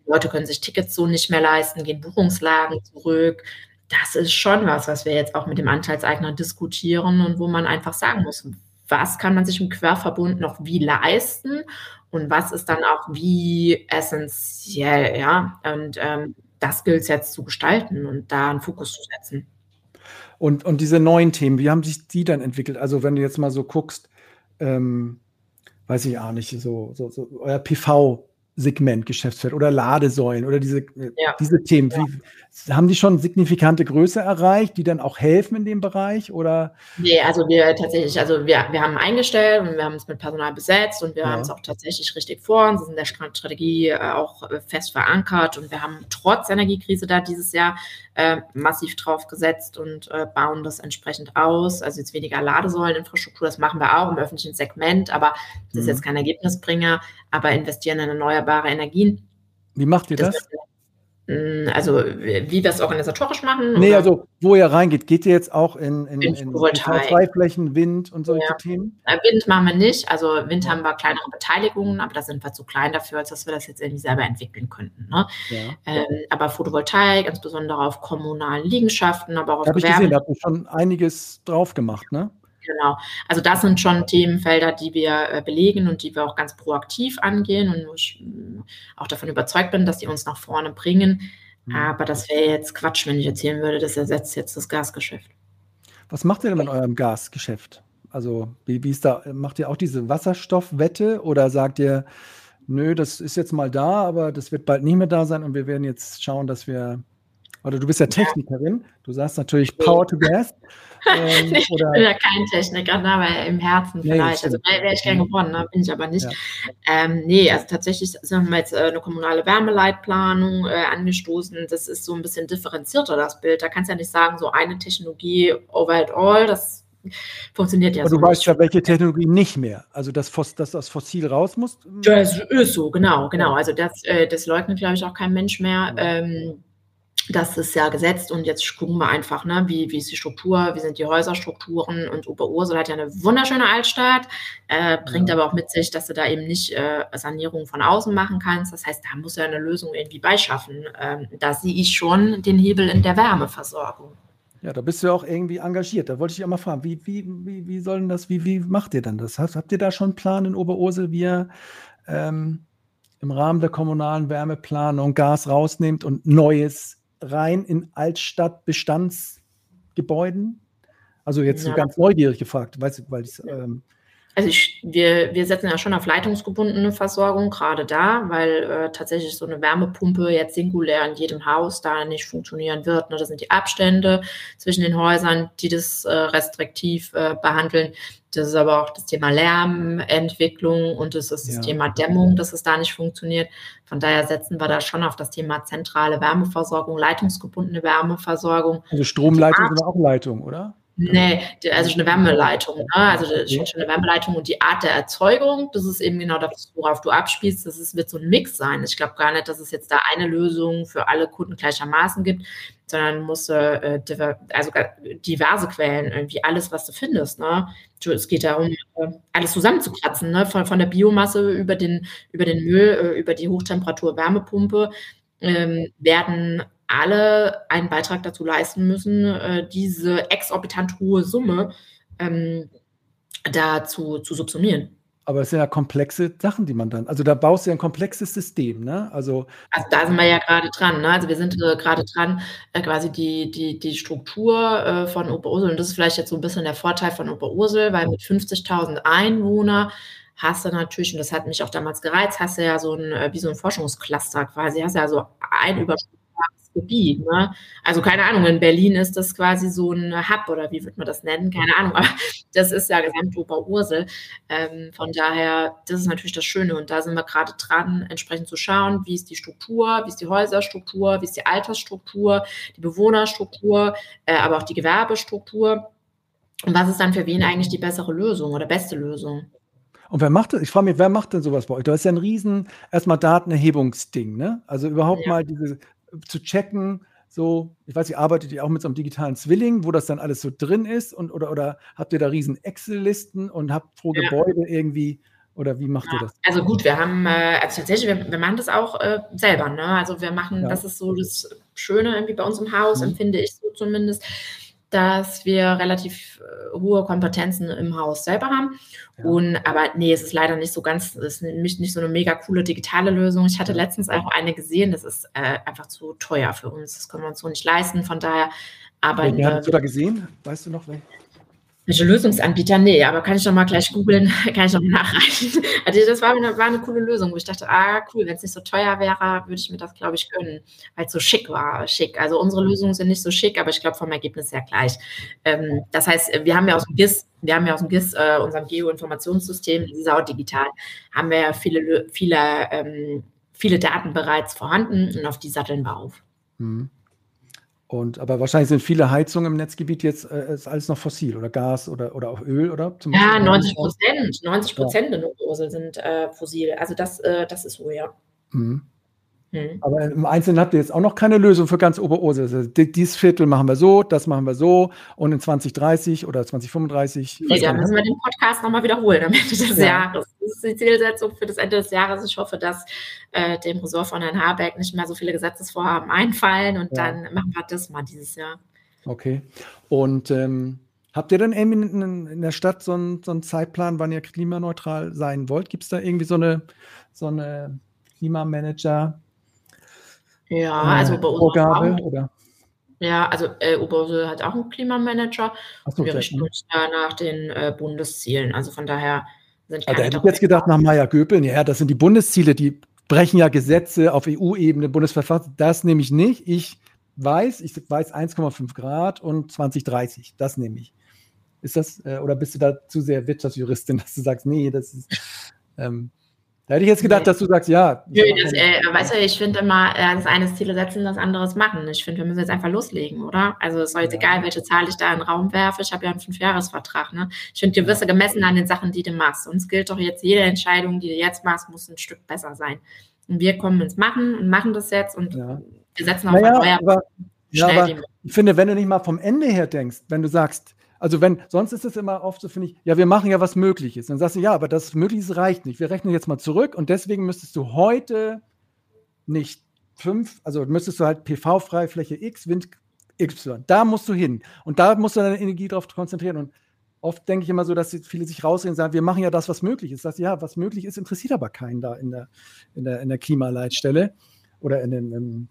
S1: Leute können sich Tickets so nicht mehr leisten, gehen Buchungslagen zurück das ist schon was, was wir jetzt auch mit dem Anteilseigner diskutieren und wo man einfach sagen muss, was kann man sich im Querverbund noch wie leisten und was ist dann auch wie essentiell, ja. Und ähm, das gilt es jetzt zu gestalten und da einen Fokus zu setzen.
S2: Und, und diese neuen Themen, wie haben sich die dann entwickelt? Also wenn du jetzt mal so guckst, ähm, weiß ich auch nicht, so, so, so euer PV Segment Geschäftsfeld oder Ladesäulen oder diese, äh, ja. diese Themen. Wie, haben die schon signifikante Größe erreicht, die dann auch helfen in dem Bereich? Oder?
S1: Nee, also wir tatsächlich, also wir, wir haben eingestellt und wir haben es mit Personal besetzt und wir ja. haben es auch tatsächlich richtig vor uns, ist in der Strategie äh, auch äh, fest verankert und wir haben trotz Energiekrise da dieses Jahr äh, massiv drauf gesetzt und äh, bauen das entsprechend aus. Also jetzt weniger Ladesäuleninfrastruktur, das machen wir auch im öffentlichen Segment, aber das mhm. ist jetzt kein Ergebnisbringer, aber investieren in erneuerbare Energien.
S2: Wie macht ihr das? das?
S1: Hm, also wie wir es organisatorisch machen?
S2: Nee, oder? also wo ihr reingeht, geht ihr jetzt auch in, in, in Freiflächen, Wind und solche ja. Themen?
S1: Wind machen wir nicht. Also Wind haben wir kleinere Beteiligungen, aber da sind wir zu klein dafür, als dass wir das jetzt irgendwie selber entwickeln könnten. Ne? Ja. Ähm, aber Photovoltaik, insbesondere auf kommunalen Liegenschaften, aber auch auf
S2: Gewerbe. Ich gesehen, da habt ihr schon einiges drauf gemacht, ne?
S1: Genau. Also das sind schon Themenfelder, die wir äh, belegen und die wir auch ganz proaktiv angehen und wo ich mm, auch davon überzeugt bin, dass die uns nach vorne bringen. Mhm. Aber das wäre jetzt Quatsch, wenn ich erzählen würde, das ersetzt jetzt das Gasgeschäft.
S2: Was macht ihr denn mit eurem Gasgeschäft? Also wie, wie ist da, macht ihr auch diese Wasserstoffwette oder sagt ihr, nö, das ist jetzt mal da, aber das wird bald nicht mehr da sein und wir werden jetzt schauen, dass wir, oder du bist ja Technikerin, du sagst natürlich Power to Gas. [laughs]
S1: Ähm, ich bin ja kein Techniker, ne, aber im Herzen nee, vielleicht. Also wäre ich gern geworden, ne, bin ich aber nicht. Ja. Ähm, nee, also tatsächlich haben wir jetzt äh, eine kommunale Wärmeleitplanung äh, angestoßen. Das ist so ein bisschen differenzierter, das Bild. Da kannst du ja nicht sagen, so eine Technologie over it all, das funktioniert ja
S2: Aber
S1: so.
S2: Du weißt ja, welche Technologie nicht mehr. Also, dass, dass das Fossil raus muss?
S1: Das ist so, genau, genau. Also, das, äh, das leugnet, glaube ich, auch kein Mensch mehr. Ähm, das ist ja gesetzt und jetzt gucken wir einfach, ne, wie, wie ist die Struktur, wie sind die Häuserstrukturen und Oberursel hat ja eine wunderschöne Altstadt, äh, bringt ja. aber auch mit sich, dass du da eben nicht äh, Sanierung von außen machen kannst. Das heißt, da muss ja eine Lösung irgendwie beischaffen. Ähm, da sehe ich schon den Hebel in der Wärmeversorgung.
S2: Ja, da bist du ja auch irgendwie engagiert. Da wollte ich auch mal fragen, wie, wie, wie, wie soll denn das, wie, wie macht ihr denn das? Habt, habt ihr da schon einen Plan in Oberursel, wie ihr ähm, im Rahmen der kommunalen Wärmeplanung Gas rausnehmt und Neues rein in Altstadtbestandsgebäuden? Also jetzt so ganz neugierig gefragt, weißt du, weil ich ähm,
S1: also ich, wir, wir setzen ja schon auf leitungsgebundene Versorgung, gerade da, weil äh, tatsächlich so eine Wärmepumpe jetzt singulär in jedem Haus da nicht funktionieren wird. Ne? Das sind die Abstände zwischen den Häusern, die das äh, restriktiv äh, behandeln. Das ist aber auch das Thema Lärmentwicklung und das ist das ja. Thema Dämmung, dass es da nicht funktioniert. Von daher setzen wir da schon auf das Thema zentrale Wärmeversorgung, leitungsgebundene Wärmeversorgung.
S2: Also Stromleitung ist auch Leitung, oder?
S1: Nee, also eine Wärmeleitung. Ne? Also schon eine Wärmeleitung und die Art der Erzeugung, das ist eben genau das, worauf du abspielst. Das ist, wird so ein Mix sein. Ich glaube gar nicht, dass es jetzt da eine Lösung für alle Kunden gleichermaßen gibt, sondern muss äh, also diverse Quellen, irgendwie alles, was du findest. Ne? Es geht darum, äh, alles zusammenzukratzen, ne? von, von der Biomasse über den, über den Müll, äh, über die Hochtemperatur-Wärmepumpe ähm, werden alle einen Beitrag dazu leisten müssen, äh, diese exorbitant hohe Summe ähm, da zu, subsumieren.
S2: Aber es sind ja komplexe Sachen, die man dann, also da baust du ja ein komplexes System, ne? Also,
S1: also da sind wir ja gerade dran, ne? Also wir sind äh, gerade dran, äh, quasi die, die, die Struktur äh, von Oberursel, und das ist vielleicht jetzt so ein bisschen der Vorteil von Oberursel, weil mit 50.000 Einwohnern hast du natürlich, und das hat mich auch damals gereizt, hast du ja so ein, äh, wie so ein Forschungscluster quasi, hast du ja so ein Überschaubares Gebiet. Ne? Also keine Ahnung, in Berlin ist das quasi so ein Hub oder wie würde man das nennen? Keine Ahnung, [laughs] aber das ist ja Gesamtoper Ursel. Ähm, von daher, das ist natürlich das Schöne und da sind wir gerade dran, entsprechend zu schauen, wie ist die Struktur, wie ist die Häuserstruktur, wie ist die Altersstruktur, die Bewohnerstruktur, äh, aber auch die Gewerbestruktur. Und was ist dann für wen eigentlich die bessere Lösung oder beste Lösung?
S2: Und wer macht das? Ich frage mich, wer macht denn sowas bei euch? Das ist ja ein riesen, erstmal Datenerhebungsding, ne? Also überhaupt ja. mal diese, zu checken, so, ich weiß, ihr arbeitet ja auch mit so einem digitalen Zwilling, wo das dann alles so drin ist und oder, oder habt ihr da riesen Excel-Listen und habt pro ja. Gebäude irgendwie oder wie macht ja. ihr das?
S1: Also gut, wir haben, äh, also tatsächlich, wir, wir, machen das auch äh, selber, ne? Also wir machen, ja. das ist so das Schöne irgendwie bei uns im Haus, mhm. empfinde ich so zumindest dass wir relativ äh, hohe Kompetenzen im Haus selber haben. Ja. Und aber nee, es ist leider nicht so ganz, es ist nicht, nicht so eine mega coole digitale Lösung. Ich hatte letztens auch eine gesehen, das ist äh, einfach zu teuer für uns. Das können wir uns so nicht leisten. Von daher arbeiten
S2: wir. Hast du da gesehen? Weißt du noch? Wer?
S1: Welche Lösungsanbieter? Nee, aber kann ich doch mal gleich googeln, [laughs] kann ich doch mal nachreichen. [laughs] Also das war eine, war eine coole Lösung, wo ich dachte, ah, cool, wenn es nicht so teuer wäre, würde ich mir das, glaube ich, gönnen, weil es so schick war. Schick. Also unsere Lösungen sind nicht so schick, aber ich glaube vom Ergebnis her gleich. Ähm, das heißt, wir haben ja aus dem GIS, wir haben ja aus dem GIS, äh, unserem Geoinformationssystem, Sau digital, haben wir ja viele, viele, ähm, viele Daten bereits vorhanden und auf die satteln wir auf. Mhm.
S2: Und, aber wahrscheinlich sind viele Heizungen im Netzgebiet jetzt äh, ist alles noch fossil oder Gas oder, oder auch Öl, oder?
S1: ja, 90 Prozent. 90 Prozent ja. der Nukleose sind äh, fossil. Also das, äh, das ist so, ja. Mhm.
S2: Hm. Aber im Einzelnen habt ihr jetzt auch noch keine Lösung für ganz Oberursel. Also dieses Viertel machen wir so, das machen wir so und in 2030 oder 2035.
S1: Nee, da müssen wir den Podcast nochmal wiederholen am Ende des ja. Jahres. Das ist die Zielsetzung für das Ende des Jahres. Ich hoffe, dass äh, dem Ressort von Herrn Habeck nicht mehr so viele Gesetzesvorhaben einfallen und ja. dann machen wir das mal dieses Jahr.
S2: Okay. Und ähm, habt ihr denn in, in, der Stadt so einen, so einen Zeitplan, wann ihr klimaneutral sein wollt? Gibt es da irgendwie so eine, so eine Klimamanager-
S1: ja, also bei uns. Vorgabe, auch, oder? Ja, also äh, Oberursel hat auch einen Klimamanager. So, wir richten uns ja nach den äh, Bundeszielen. Also von daher
S2: sind keine. Also, hätte ich jetzt gedacht, nach Meyer-Göpeln, ja, das sind die Bundesziele, die brechen ja Gesetze auf EU-Ebene, Bundesverfassung. Das nehme ich nicht. Ich weiß, ich weiß 1,5 Grad und 2030. Das nehme ich. Ist das, äh, oder bist du da zu sehr Wirtschaftsjuristin, [laughs] dass du sagst, nee, das ist. Ähm, da hätte ich jetzt gedacht, nee. dass du sagst, ja.
S1: Nö, das, äh, weißt du, ich finde immer, äh, das eine Ziele setzen, das andere machen. Ich finde, wir müssen jetzt einfach loslegen, oder? Also es ist jetzt ja. egal, welche Zahl ich da in den Raum werfe. Ich habe ja einen Fünfjahresvertrag. Ne? Ich finde, gewisse gemessen an den Sachen, die du machst. Und es gilt doch jetzt, jede Entscheidung, die du jetzt machst, muss ein Stück besser sein. Und wir kommen ins Machen und machen das jetzt und ja. wir setzen auf
S2: naja, ein aber, ja, aber ich finde, wenn du nicht mal vom Ende her denkst, wenn du sagst, also wenn, sonst ist es immer oft so, finde ich, ja, wir machen ja was Mögliches. Dann sagst du, ja, aber das Mögliche reicht nicht. Wir rechnen jetzt mal zurück und deswegen müsstest du heute nicht fünf, also müsstest du halt PV-Freifläche X, Wind Y. Da musst du hin. Und da musst du deine Energie drauf konzentrieren. Und oft denke ich immer so, dass viele sich rausreden und sagen, wir machen ja das, was möglich ist. Das, ja, was möglich ist, interessiert aber keinen da in der, in der, in der Klimaleitstelle oder in den,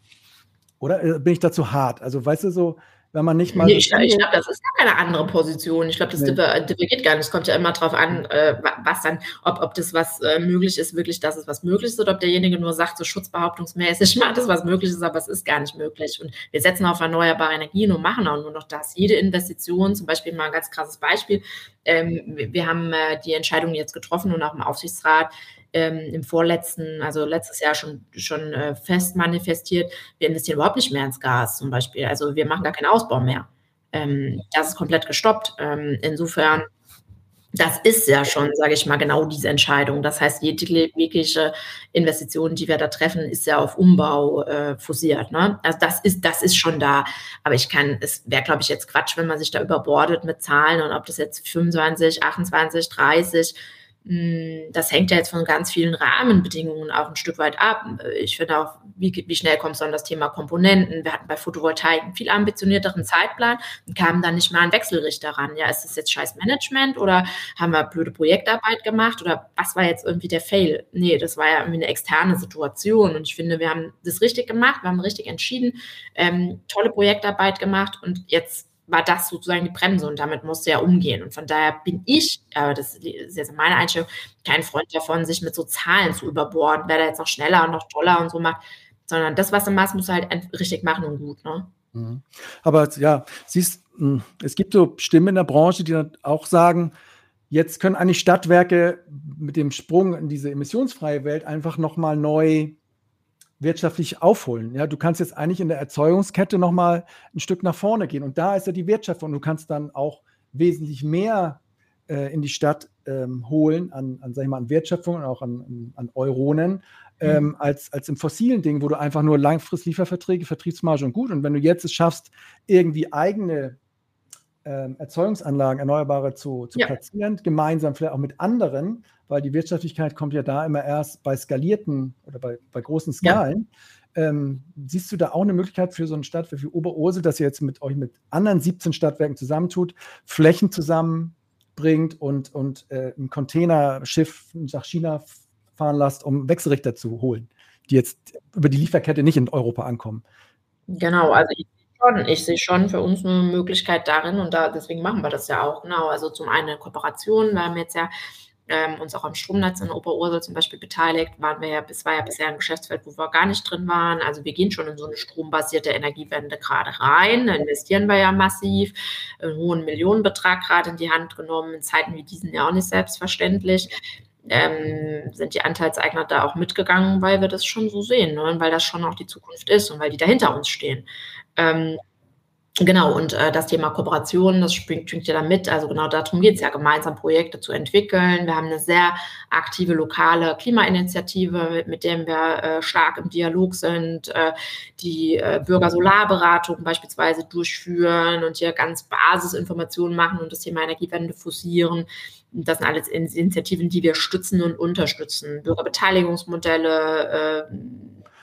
S2: oder äh, bin ich da zu hart? Also, weißt du, so, wenn man nicht mal.
S1: Nee, ich, ich glaube, das ist gar keine andere Position. Ich glaube, das nee. divergiert gar nicht. Es kommt ja immer darauf an, äh, was dann, ob, ob das, was äh, möglich ist, wirklich das ist, was möglich ist, oder ob derjenige nur sagt, so schutzbehauptungsmäßig [laughs] macht das, was möglich ist, aber es ist gar nicht möglich. Und wir setzen auf erneuerbare Energien und machen auch nur noch das. Jede Investition, zum Beispiel mal ein ganz krasses Beispiel, ähm, wir haben äh, die Entscheidung jetzt getroffen und auch im Aufsichtsrat, ähm, im vorletzten, also letztes Jahr schon, schon äh, fest manifestiert, wir investieren überhaupt nicht mehr ins Gas zum Beispiel. Also wir machen gar keinen Ausbau mehr. Ähm, das ist komplett gestoppt. Ähm, insofern, das ist ja schon, sage ich mal, genau diese Entscheidung. Das heißt, jegliche Investition, die wir da treffen, ist ja auf Umbau äh, fusiert. Ne? Also das ist, das ist schon da. Aber ich kann, es wäre, glaube ich, jetzt Quatsch, wenn man sich da überbordet mit Zahlen und ob das jetzt 25, 28, 30 hm, das hängt ja jetzt von ganz vielen Rahmenbedingungen auch ein Stück weit ab. Ich finde auch, wie, wie schnell kommst du an das Thema Komponenten? Wir hatten bei Photovoltaik einen viel ambitionierteren Zeitplan und kamen dann nicht mal an Wechselrichter ran. Ja, ist das jetzt scheiß Management oder haben wir blöde Projektarbeit gemacht oder was war jetzt irgendwie der Fail? Nee, das war ja irgendwie eine externe Situation und ich finde, wir haben das richtig gemacht, wir haben richtig entschieden, ähm, tolle Projektarbeit gemacht und jetzt war das sozusagen die Bremse und damit musste er umgehen. Und von daher bin ich, aber das ist jetzt meine Einstellung, kein Freund davon, sich mit so Zahlen zu überborden, wer da jetzt noch schneller und noch toller und so macht, sondern das, was du machst, musst du halt richtig machen und gut. Ne?
S2: Mhm. Aber ja, siehst, hm, es gibt so Stimmen in der Branche, die dann auch sagen, jetzt können eigentlich Stadtwerke mit dem Sprung in diese emissionsfreie Welt einfach nochmal neu wirtschaftlich aufholen. Ja, du kannst jetzt eigentlich in der Erzeugungskette noch mal ein Stück nach vorne gehen und da ist ja die Wirtschaft und du kannst dann auch wesentlich mehr äh, in die Stadt ähm, holen an, an, sag ich mal, an Wertschöpfung und auch an, an Euronen mhm. ähm, mhm. als, als im fossilen Ding, wo du einfach nur langfristig Lieferverträge, Vertriebsmarge und gut und wenn du jetzt es schaffst, irgendwie eigene ähm, Erzeugungsanlagen, Erneuerbare zu, zu ja. platzieren, gemeinsam vielleicht auch mit anderen, weil die Wirtschaftlichkeit kommt ja da immer erst bei skalierten oder bei, bei großen Skalen. Ja. Ähm, siehst du da auch eine Möglichkeit für so eine Stadt wie Oberursel, dass ihr jetzt mit euch mit anderen 17 Stadtwerken zusammentut, Flächen zusammenbringt und, und äh, ein Containerschiff nach China fahren lasst, um Wechselrichter zu holen, die jetzt über die Lieferkette nicht in Europa ankommen?
S1: Genau, also ich schon. Ich sehe schon für uns eine Möglichkeit darin und da, deswegen machen wir das ja auch. Genau. Also zum einen eine Kooperation. Wir haben jetzt ja ähm, uns auch am Stromnetz in Oberursel zum Beispiel beteiligt, waren wir ja, es war ja bisher ein Geschäftsfeld, wo wir gar nicht drin waren. Also wir gehen schon in so eine strombasierte Energiewende gerade rein, da investieren wir ja massiv, einen hohen Millionenbetrag gerade in die Hand genommen, in Zeiten wie diesen ja auch nicht selbstverständlich. Ähm, sind die Anteilseigner da auch mitgegangen, weil wir das schon so sehen, ne? weil das schon auch die Zukunft ist und weil die dahinter uns stehen. Ähm, Genau, und äh, das Thema Kooperation, das springt, ja da mit. Also genau darum geht es ja, gemeinsam Projekte zu entwickeln. Wir haben eine sehr aktive lokale Klimainitiative, mit, mit der wir äh, stark im Dialog sind, äh, die äh, Bürgersolarberatung beispielsweise durchführen und hier ganz Basisinformationen machen und das Thema Energiewende fusieren. Das sind alles Initiativen, die wir stützen und unterstützen. Bürgerbeteiligungsmodelle, äh,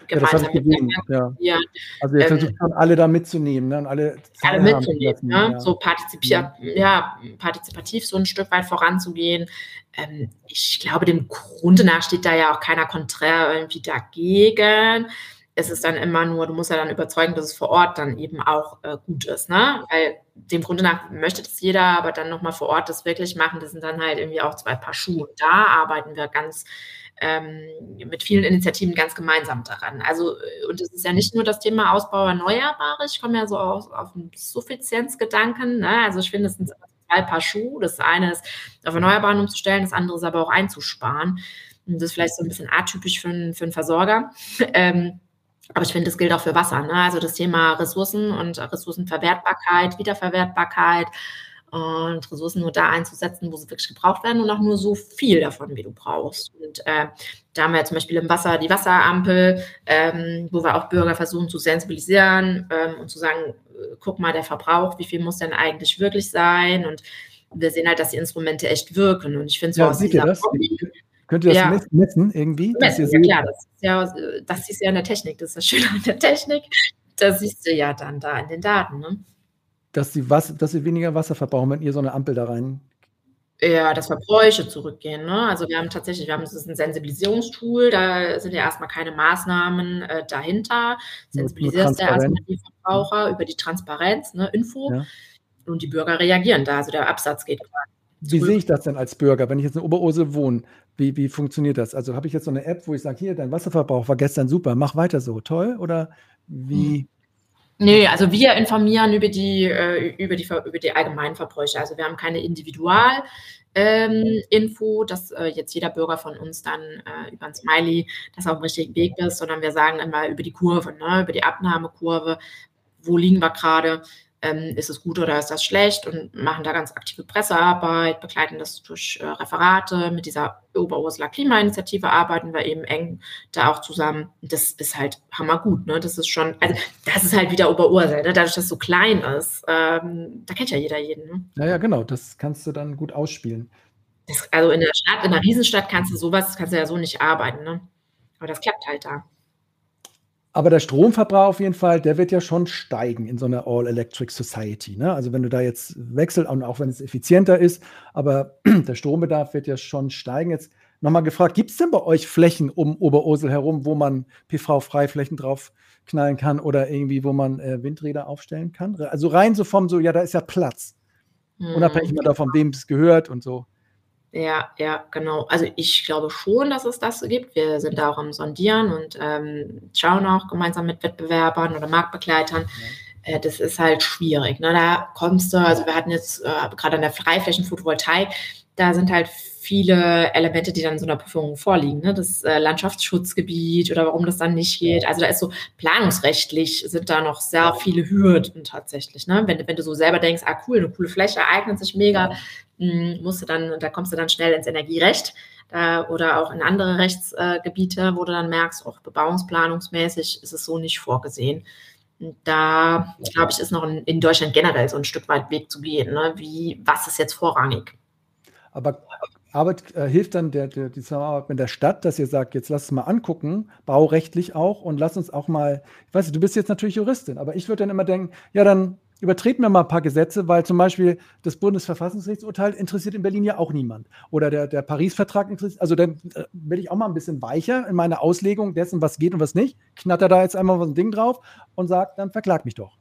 S2: gemeinsam ja, gesehen, ja. Also ihr ähm, versucht schon alle da mitzunehmen ne? und alle,
S1: alle mitzunehmen, ne? ja. so partizipiert, ja. partizipativ so ein Stück weit voranzugehen. Ähm, ich glaube, dem Grunde nach steht da ja auch keiner konträr irgendwie dagegen. Es ist dann immer nur, du musst ja dann überzeugen, dass es vor Ort dann eben auch äh, gut ist, ne? Weil dem Grunde nach möchte das jeder, aber dann nochmal vor Ort das wirklich machen, das sind dann halt irgendwie auch zwei Paar Schuhe. Da arbeiten wir ganz ähm, mit vielen Initiativen ganz gemeinsam daran. Also, äh, und es ist ja nicht nur das Thema Ausbau Erneuerbare, ich komme ja so auf, auf einen Suffizienzgedanken. Ne? Also ich finde, es sind zwei Paar Schuhe. Das eine ist, auf Erneuerbaren umzustellen, das andere ist aber auch einzusparen. Und das ist vielleicht so ein bisschen atypisch für einen, für einen Versorger. ähm, aber ich finde, das gilt auch für Wasser. Ne? Also das Thema Ressourcen und Ressourcenverwertbarkeit, Wiederverwertbarkeit, und Ressourcen nur da einzusetzen, wo sie wirklich gebraucht werden und auch nur so viel davon, wie du brauchst. Und äh, da haben wir zum Beispiel im Wasser die Wasserampel, ähm, wo wir auch Bürger versuchen zu sensibilisieren ähm, und zu sagen, äh, guck mal, der Verbrauch, wie viel muss denn eigentlich wirklich sein? Und wir sehen halt, dass die Instrumente echt wirken. Und ich finde so
S2: ja, aus? Hobby, Könnt ihr das ja. messen irgendwie?
S1: Messen, ja klar, das ist ja, das ist ja in der Technik, das ist das Schöne an der Technik. Das siehst du ja dann da in den Daten. Ne?
S2: dass sie, was, dass sie weniger Wasser verbrauchen, wenn ihr so eine Ampel da rein.
S1: Ja, dass Verbräuche zurückgehen. Ne? Also wir haben tatsächlich, wir haben das ist ein Sensibilisierungstool, da sind ja erstmal keine Maßnahmen äh, dahinter. Sensibilisierst ja erstmal die Verbraucher über die Transparenz, ne, Info. Ja. Und die Bürger reagieren da. Also der Absatz geht
S2: quasi. Wie sehe ich das denn als Bürger, wenn ich jetzt in Oberursel wohne? Wie, wie funktioniert das? Also habe ich jetzt so eine App, wo ich sage, hier, dein Wasserverbrauch war gestern super, mach weiter so, toll? Oder wie? Hm.
S1: Nee, also wir informieren über die, äh, über die, über die allgemeinen Verbräuche. Also wir haben keine Individual- ähm, Info, dass äh, jetzt jeder Bürger von uns dann äh, über ein Smiley das auf dem richtigen Weg ist, sondern wir sagen immer über die Kurve, ne, über die Abnahmekurve, wo liegen wir gerade, ähm, ist es gut oder ist das schlecht und machen da ganz aktive Pressearbeit, begleiten das durch äh, Referate. Mit dieser Oberursuler Klimainitiative arbeiten wir eben eng da auch zusammen. Das ist halt hammergut, ne? Das ist schon, also das ist halt wieder Oberursel, ne? dadurch, dass es so klein ist. Ähm, da kennt ja jeder jeden. Ne?
S2: Ja, ja, genau, das kannst du dann gut ausspielen.
S1: Das, also in der Stadt, in einer Riesenstadt kannst du sowas, kannst du ja so nicht arbeiten, ne? Aber das klappt halt da.
S2: Aber der Stromverbrauch auf jeden Fall, der wird ja schon steigen in so einer All-Electric Society. Ne? Also wenn du da jetzt wechselst, und auch wenn es effizienter ist, aber [clears throat] der Strombedarf wird ja schon steigen. Jetzt nochmal gefragt, gibt es denn bei euch Flächen um Oberursel herum, wo man PV-Freiflächen drauf knallen kann oder irgendwie, wo man äh, Windräder aufstellen kann? Also rein so vom so, ja, da ist ja Platz. Hm. Unabhängig mal davon, wem es gehört und so.
S1: Ja, ja, genau. Also ich glaube schon, dass es das gibt. Wir sind da auch am Sondieren und ähm, schauen auch gemeinsam mit Wettbewerbern oder Marktbegleitern. Äh, das ist halt schwierig. Ne? Da kommst du, also wir hatten jetzt äh, gerade an der Freiflächen-Photovoltaik, da sind halt viele Elemente, die dann in so einer Prüfung vorliegen. Ne? Das äh, Landschaftsschutzgebiet oder warum das dann nicht geht. Also da ist so planungsrechtlich sind da noch sehr viele Hürden tatsächlich. Ne? Wenn, wenn du so selber denkst, ah cool, eine coole Fläche eignet sich mega, mh, musst du dann, da kommst du dann schnell ins Energierecht da, oder auch in andere Rechtsgebiete, wo du dann merkst, auch bebauungsplanungsmäßig ist es so nicht vorgesehen. Da, glaube ich, ist noch in, in Deutschland generell so ein Stück weit Weg zu gehen. Ne? Wie, was ist jetzt vorrangig?
S2: Aber Arbeit äh, hilft dann der, der, die Zusammenarbeit mit der Stadt, dass ihr sagt, jetzt lass es mal angucken, baurechtlich auch und lass uns auch mal, ich weiß nicht, du bist jetzt natürlich Juristin, aber ich würde dann immer denken, ja, dann übertreten wir mal ein paar Gesetze, weil zum Beispiel das Bundesverfassungsgerichtsurteil interessiert in Berlin ja auch niemand. Oder der, der Paris-Vertrag interessiert, also dann äh, werde ich auch mal ein bisschen weicher in meiner Auslegung dessen, was geht und was nicht, knatter da jetzt einmal so ein Ding drauf und sagt, dann verklag mich doch.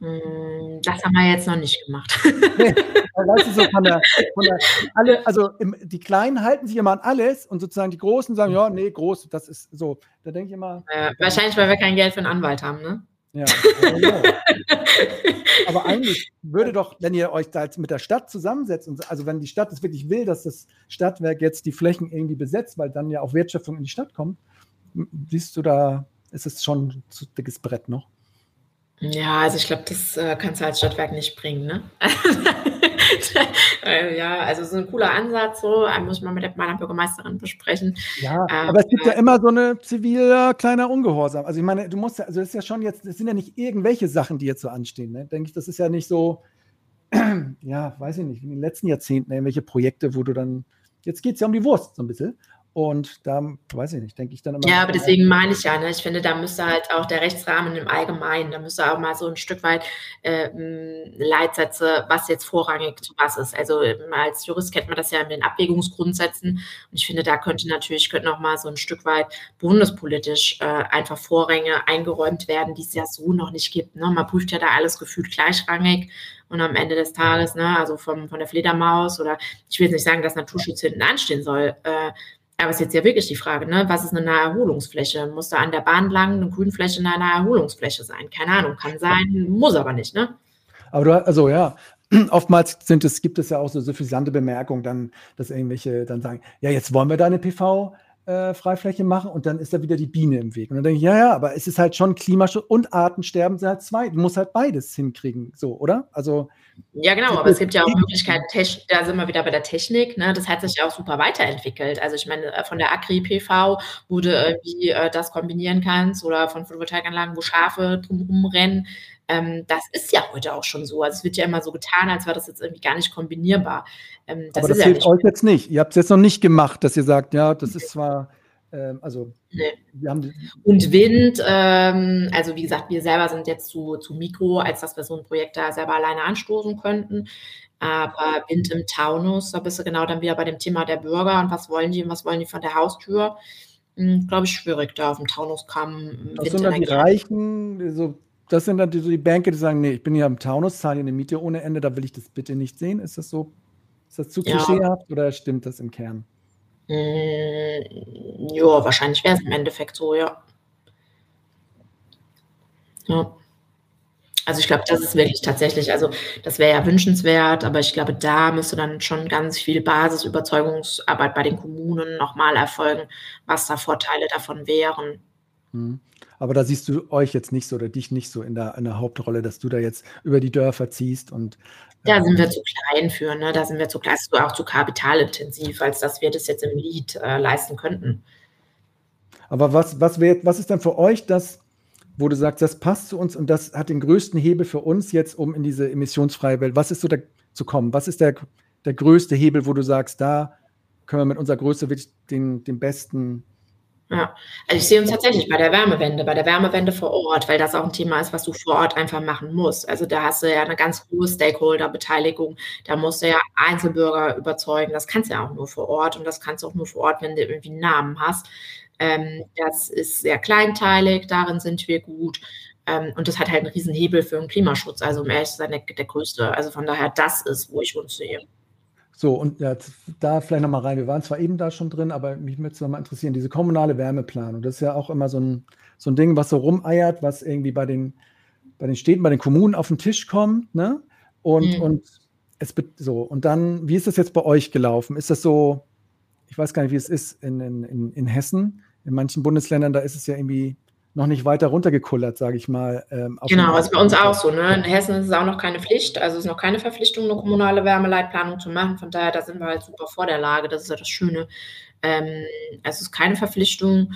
S1: Hm, das haben wir jetzt noch nicht gemacht. nee,
S2: weißt du, so von der, [laughs] von der, alle, also im, die Kleinen halten sich immer an alles und sozusagen die Großen sagen, ja, nee, groß, das ist so. Da denke ich immer.
S1: Äh, wahrscheinlich, weil wir kein Geld für einen Anwalt haben, ne?
S2: Ja. Genau. [laughs] Aber eigentlich würde doch, wenn ihr euch da jetzt mit der Stadt zusammensetzt, und, also wenn die Stadt es wirklich will, dass das Stadtwerk jetzt die Flächen irgendwie besetzt, weil dann ja auch Wertschöpfung in die Stadt kommt, siehst du da, ist es schon ein zu dickes Brett noch?
S1: Ja, also ich glaube, das äh, kannst du als Stadtwerk nicht bringen, ne? [laughs] Äh, ja, also so ein cooler Ansatz, so muss ich mal mit meiner Bürgermeisterin besprechen.
S2: Ja, ähm, aber es gibt ja immer so eine ziviler kleiner Ungehorsam. Also ich meine, du musst ja, also das ist ja schon jetzt, das sind ja nicht irgendwelche Sachen, die jetzt so anstehen, ne? Denke ich, das ist ja nicht so, [clears throat] ja, weiß ich nicht, in den letzten Jahrzehnten irgendwelche Projekte, wo du dann, jetzt geht es ja um die Wurst so ein bisschen. Und da weiß ich nicht, denke ich dann immer.
S1: Ja, aber deswegen meine ich ja, ne, ich finde, da müsste halt auch der Rechtsrahmen im Allgemeinen, da müsste auch mal so ein Stück weit äh, Leitsätze, was jetzt vorrangig zu was ist. Also als Jurist kennt man das ja in den Abwägungsgrundsätzen. Und ich finde, da könnte natürlich könnte noch mal so ein Stück weit bundespolitisch äh, einfach Vorränge eingeräumt werden, die es ja so noch nicht gibt. Ne? Man prüft ja da alles gefühlt gleichrangig. Und am Ende des Tages, ne, also vom, von der Fledermaus oder ich will jetzt nicht sagen, dass Naturschutz hinten anstehen soll, äh, aber es ist jetzt ja wirklich die Frage, ne? was ist eine Naherholungsfläche? Muss da an der Bahn lang eine Grünfläche eine Naherholungsfläche sein? Keine Ahnung, kann sein, muss aber nicht, ne?
S2: Aber du, also ja, [clears throat] oftmals sind es, gibt es ja auch so suffisante Bemerkungen, dann, dass irgendwelche dann sagen, ja, jetzt wollen wir da eine PV, äh, Freifläche machen und dann ist da wieder die Biene im Weg. Und dann denke ich, ja, ja, aber es ist halt schon Klimaschutz und Artensterben sind halt zwei. Du musst halt beides hinkriegen, so, oder? Also.
S1: Ja, genau, aber es gibt ja auch [laughs] Möglichkeiten, da sind wir wieder bei der Technik, ne? das hat sich ja auch super weiterentwickelt. Also ich meine, äh, von der Agri-PV, wo du irgendwie äh, das kombinieren kannst oder von Photovoltaikanlagen, wo Schafe drumherum rennen, ähm, das ist ja heute auch schon so. Also es wird ja immer so getan, als wäre das jetzt irgendwie gar nicht kombinierbar.
S2: Ähm, das Aber das ja hilft euch jetzt nicht. Ihr habt es jetzt noch nicht gemacht, dass ihr sagt, ja, das ist zwar, also
S1: nee. wir haben Und Wind, ähm, also wie gesagt, wir selber sind jetzt zu, zu Mikro, als dass wir so ein Projekt da selber alleine anstoßen könnten. Aber Wind im Taunus, da bist du genau dann wieder bei dem Thema der Bürger und was wollen die und was wollen die von der Haustür. Hm, Glaube ich, schwierig, da auf dem Taunuskamm.
S2: Das sind dann die Reichen, so das sind dann die, die Bänke, die sagen, nee, ich bin hier am Taunus, zahle hier eine Miete ohne Ende, da will ich das bitte nicht sehen. Ist das so? Ist das zu ja. klischeehaft oder stimmt das im Kern?
S1: Mm, ja, wahrscheinlich wäre es im Endeffekt so, ja. Ja. Also ich glaube, das ist wirklich tatsächlich, also das wäre ja wünschenswert, aber ich glaube, da müsste dann schon ganz viel Basisüberzeugungsarbeit bei den Kommunen nochmal erfolgen, was da Vorteile davon wären.
S2: Aber da siehst du euch jetzt nicht so oder dich nicht so in der, in der Hauptrolle, dass du da jetzt über die Dörfer ziehst und.
S1: Da sind wir ähm, zu klein für, ne? Da sind wir zu klein, auch zu kapitalintensiv, als dass wir das jetzt im Lied äh, leisten könnten.
S2: Aber was, was, wär, was ist denn für euch das, wo du sagst, das passt zu uns und das hat den größten Hebel für uns jetzt, um in diese emissionsfreie Welt, was ist so da zu kommen? Was ist der, der größte Hebel, wo du sagst, da können wir mit unserer Größe wirklich den, den besten
S1: ja, also ich sehe uns tatsächlich bei der Wärmewende, bei der Wärmewende vor Ort, weil das auch ein Thema ist, was du vor Ort einfach machen musst. Also da hast du ja eine ganz hohe Stakeholder-Beteiligung. Da musst du ja Einzelbürger überzeugen. Das kannst du ja auch nur vor Ort und das kannst du auch nur vor Ort, wenn du irgendwie einen Namen hast. Ähm, das ist sehr kleinteilig, darin sind wir gut. Ähm, und das hat halt einen riesen Hebel für den Klimaschutz. Also um ehrlich zu sein, der, der größte. Also von daher, das ist, wo ich uns sehe.
S2: So, und ja, da vielleicht nochmal rein. Wir waren zwar eben da schon drin, aber mich würde es nochmal interessieren, diese kommunale Wärmeplanung. Das ist ja auch immer so ein, so ein Ding, was so rumeiert, was irgendwie bei den, bei den Städten, bei den Kommunen auf den Tisch kommt, ne? Und, mhm. und es so, und dann, wie ist das jetzt bei euch gelaufen? Ist das so, ich weiß gar nicht, wie es ist in, in, in Hessen, in manchen Bundesländern, da ist es ja irgendwie noch nicht weiter runtergekullert, sage ich mal.
S1: Ähm, genau, also bei uns auch so. Ne? In Hessen ist es auch noch keine Pflicht, also es ist noch keine Verpflichtung, eine kommunale Wärmeleitplanung zu machen. Von daher, da sind wir halt super vor der Lage. Das ist ja das Schöne. Ähm, es ist keine Verpflichtung.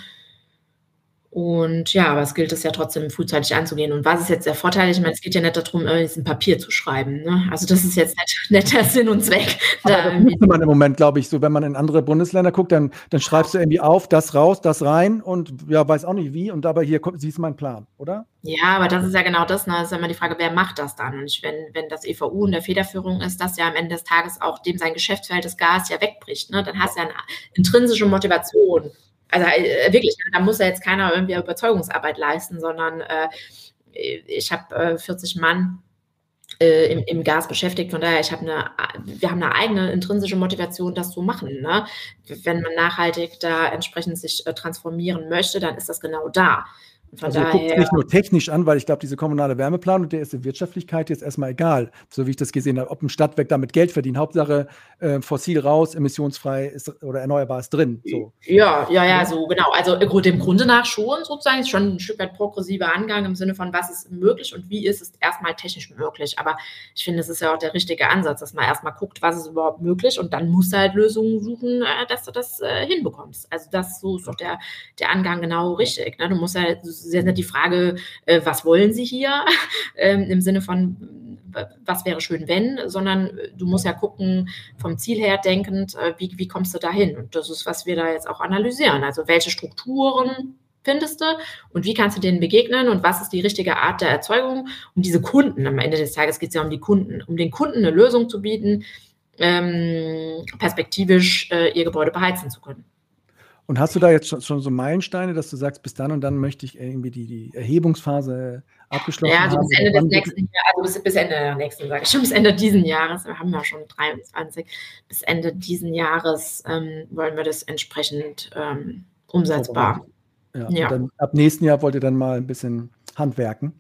S1: Und ja, aber es gilt es ja trotzdem frühzeitig anzugehen. Und was ist jetzt der Vorteil? Ich meine, es geht ja nicht darum, ein Papier zu schreiben. Ne? Also das ist jetzt nicht, [laughs] nicht der Sinn und Zweck.
S2: Aber da müsste man im Moment, glaube ich, so, wenn man in andere Bundesländer guckt, dann, dann schreibst du irgendwie auf, das raus, das rein und ja, weiß auch nicht wie. Und dabei hier kommt, siehst du meinen Plan, oder?
S1: Ja, aber das ist ja genau das. Ne? Das ist immer die Frage, wer macht das dann? Und ich, wenn, wenn das EVU in der Federführung ist, dass ja am Ende des Tages auch dem sein Geschäftsfeld des Gas ja wegbricht. Ne? Dann hast du ja eine intrinsische Motivation also äh, wirklich, da muss ja jetzt keiner irgendwie Überzeugungsarbeit leisten, sondern äh, ich habe äh, 40 Mann äh, im, im, Gas beschäftigt. Von daher, ich habe eine, wir haben eine eigene intrinsische Motivation, das zu machen. Ne? Wenn man nachhaltig da entsprechend sich äh, transformieren möchte, dann ist das genau da.
S2: Von also guckt nicht nur technisch an, weil ich glaube, diese kommunale Wärmeplanung, der ist in Wirtschaftlichkeit jetzt erstmal egal, so wie ich das gesehen habe, ob ein Stadtwerk damit Geld verdient. Hauptsache äh, fossil raus, emissionsfrei ist, oder erneuerbar ist drin. So.
S1: Ja, ja, ja, so genau. Also dem Grunde nach schon sozusagen, ist schon ein Stück weit progressiver Angang im Sinne von, was ist möglich und wie ist es erstmal technisch möglich. Aber ich finde, es ist ja auch der richtige Ansatz, dass man erstmal guckt, was ist überhaupt möglich und dann musst du halt Lösungen suchen, äh, dass du das äh, hinbekommst. Also das so ist doch der, der Angang genau richtig. Ne? Du musst halt sehr, sehr die Frage, äh, was wollen Sie hier? [laughs] ähm, Im Sinne von, was wäre schön, wenn, sondern du musst ja gucken, vom Ziel her denkend, äh, wie, wie kommst du da hin? Und das ist, was wir da jetzt auch analysieren. Also welche Strukturen findest du und wie kannst du denen begegnen und was ist die richtige Art der Erzeugung, um diese Kunden, am Ende des Tages geht es ja um die Kunden, um den Kunden eine Lösung zu bieten, ähm, perspektivisch äh, ihr Gebäude beheizen zu können.
S2: Und hast du da jetzt schon, schon, so Meilensteine, dass du sagst, bis dann und dann möchte ich irgendwie die, die Erhebungsphase abgeschlossen haben? Ja, also
S1: bis Ende des nächsten Jahres, also bis, bis Ende der nächsten, sage ich schon, [laughs] bis Ende diesen Jahres, wir haben ja schon 23, bis Ende diesen Jahres ähm, wollen wir das entsprechend ähm, umsetzbar.
S2: Ja, ja. dann ab nächsten Jahr wollt ihr dann mal ein bisschen handwerken?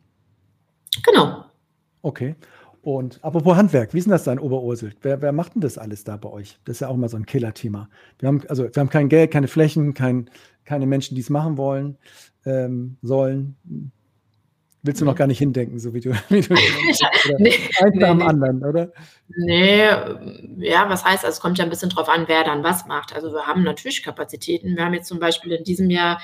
S1: Genau.
S2: Okay. Und apropos Handwerk, wie ist denn das da in Oberursel? Wer, wer macht denn das alles da bei euch? Das ist ja auch mal so ein Killer-Thema. Wir haben, also, wir haben kein Geld, keine Flächen, kein, keine Menschen, die es machen wollen, ähm, sollen. Willst du noch gar nicht hindenken, so wie du, [laughs] wie du [laughs] nee, eins nee, am anderen, oder?
S1: Nee, ja, was heißt, also es kommt ja ein bisschen drauf an, wer dann was macht. Also wir haben natürlich Kapazitäten. Wir haben jetzt zum Beispiel in diesem Jahr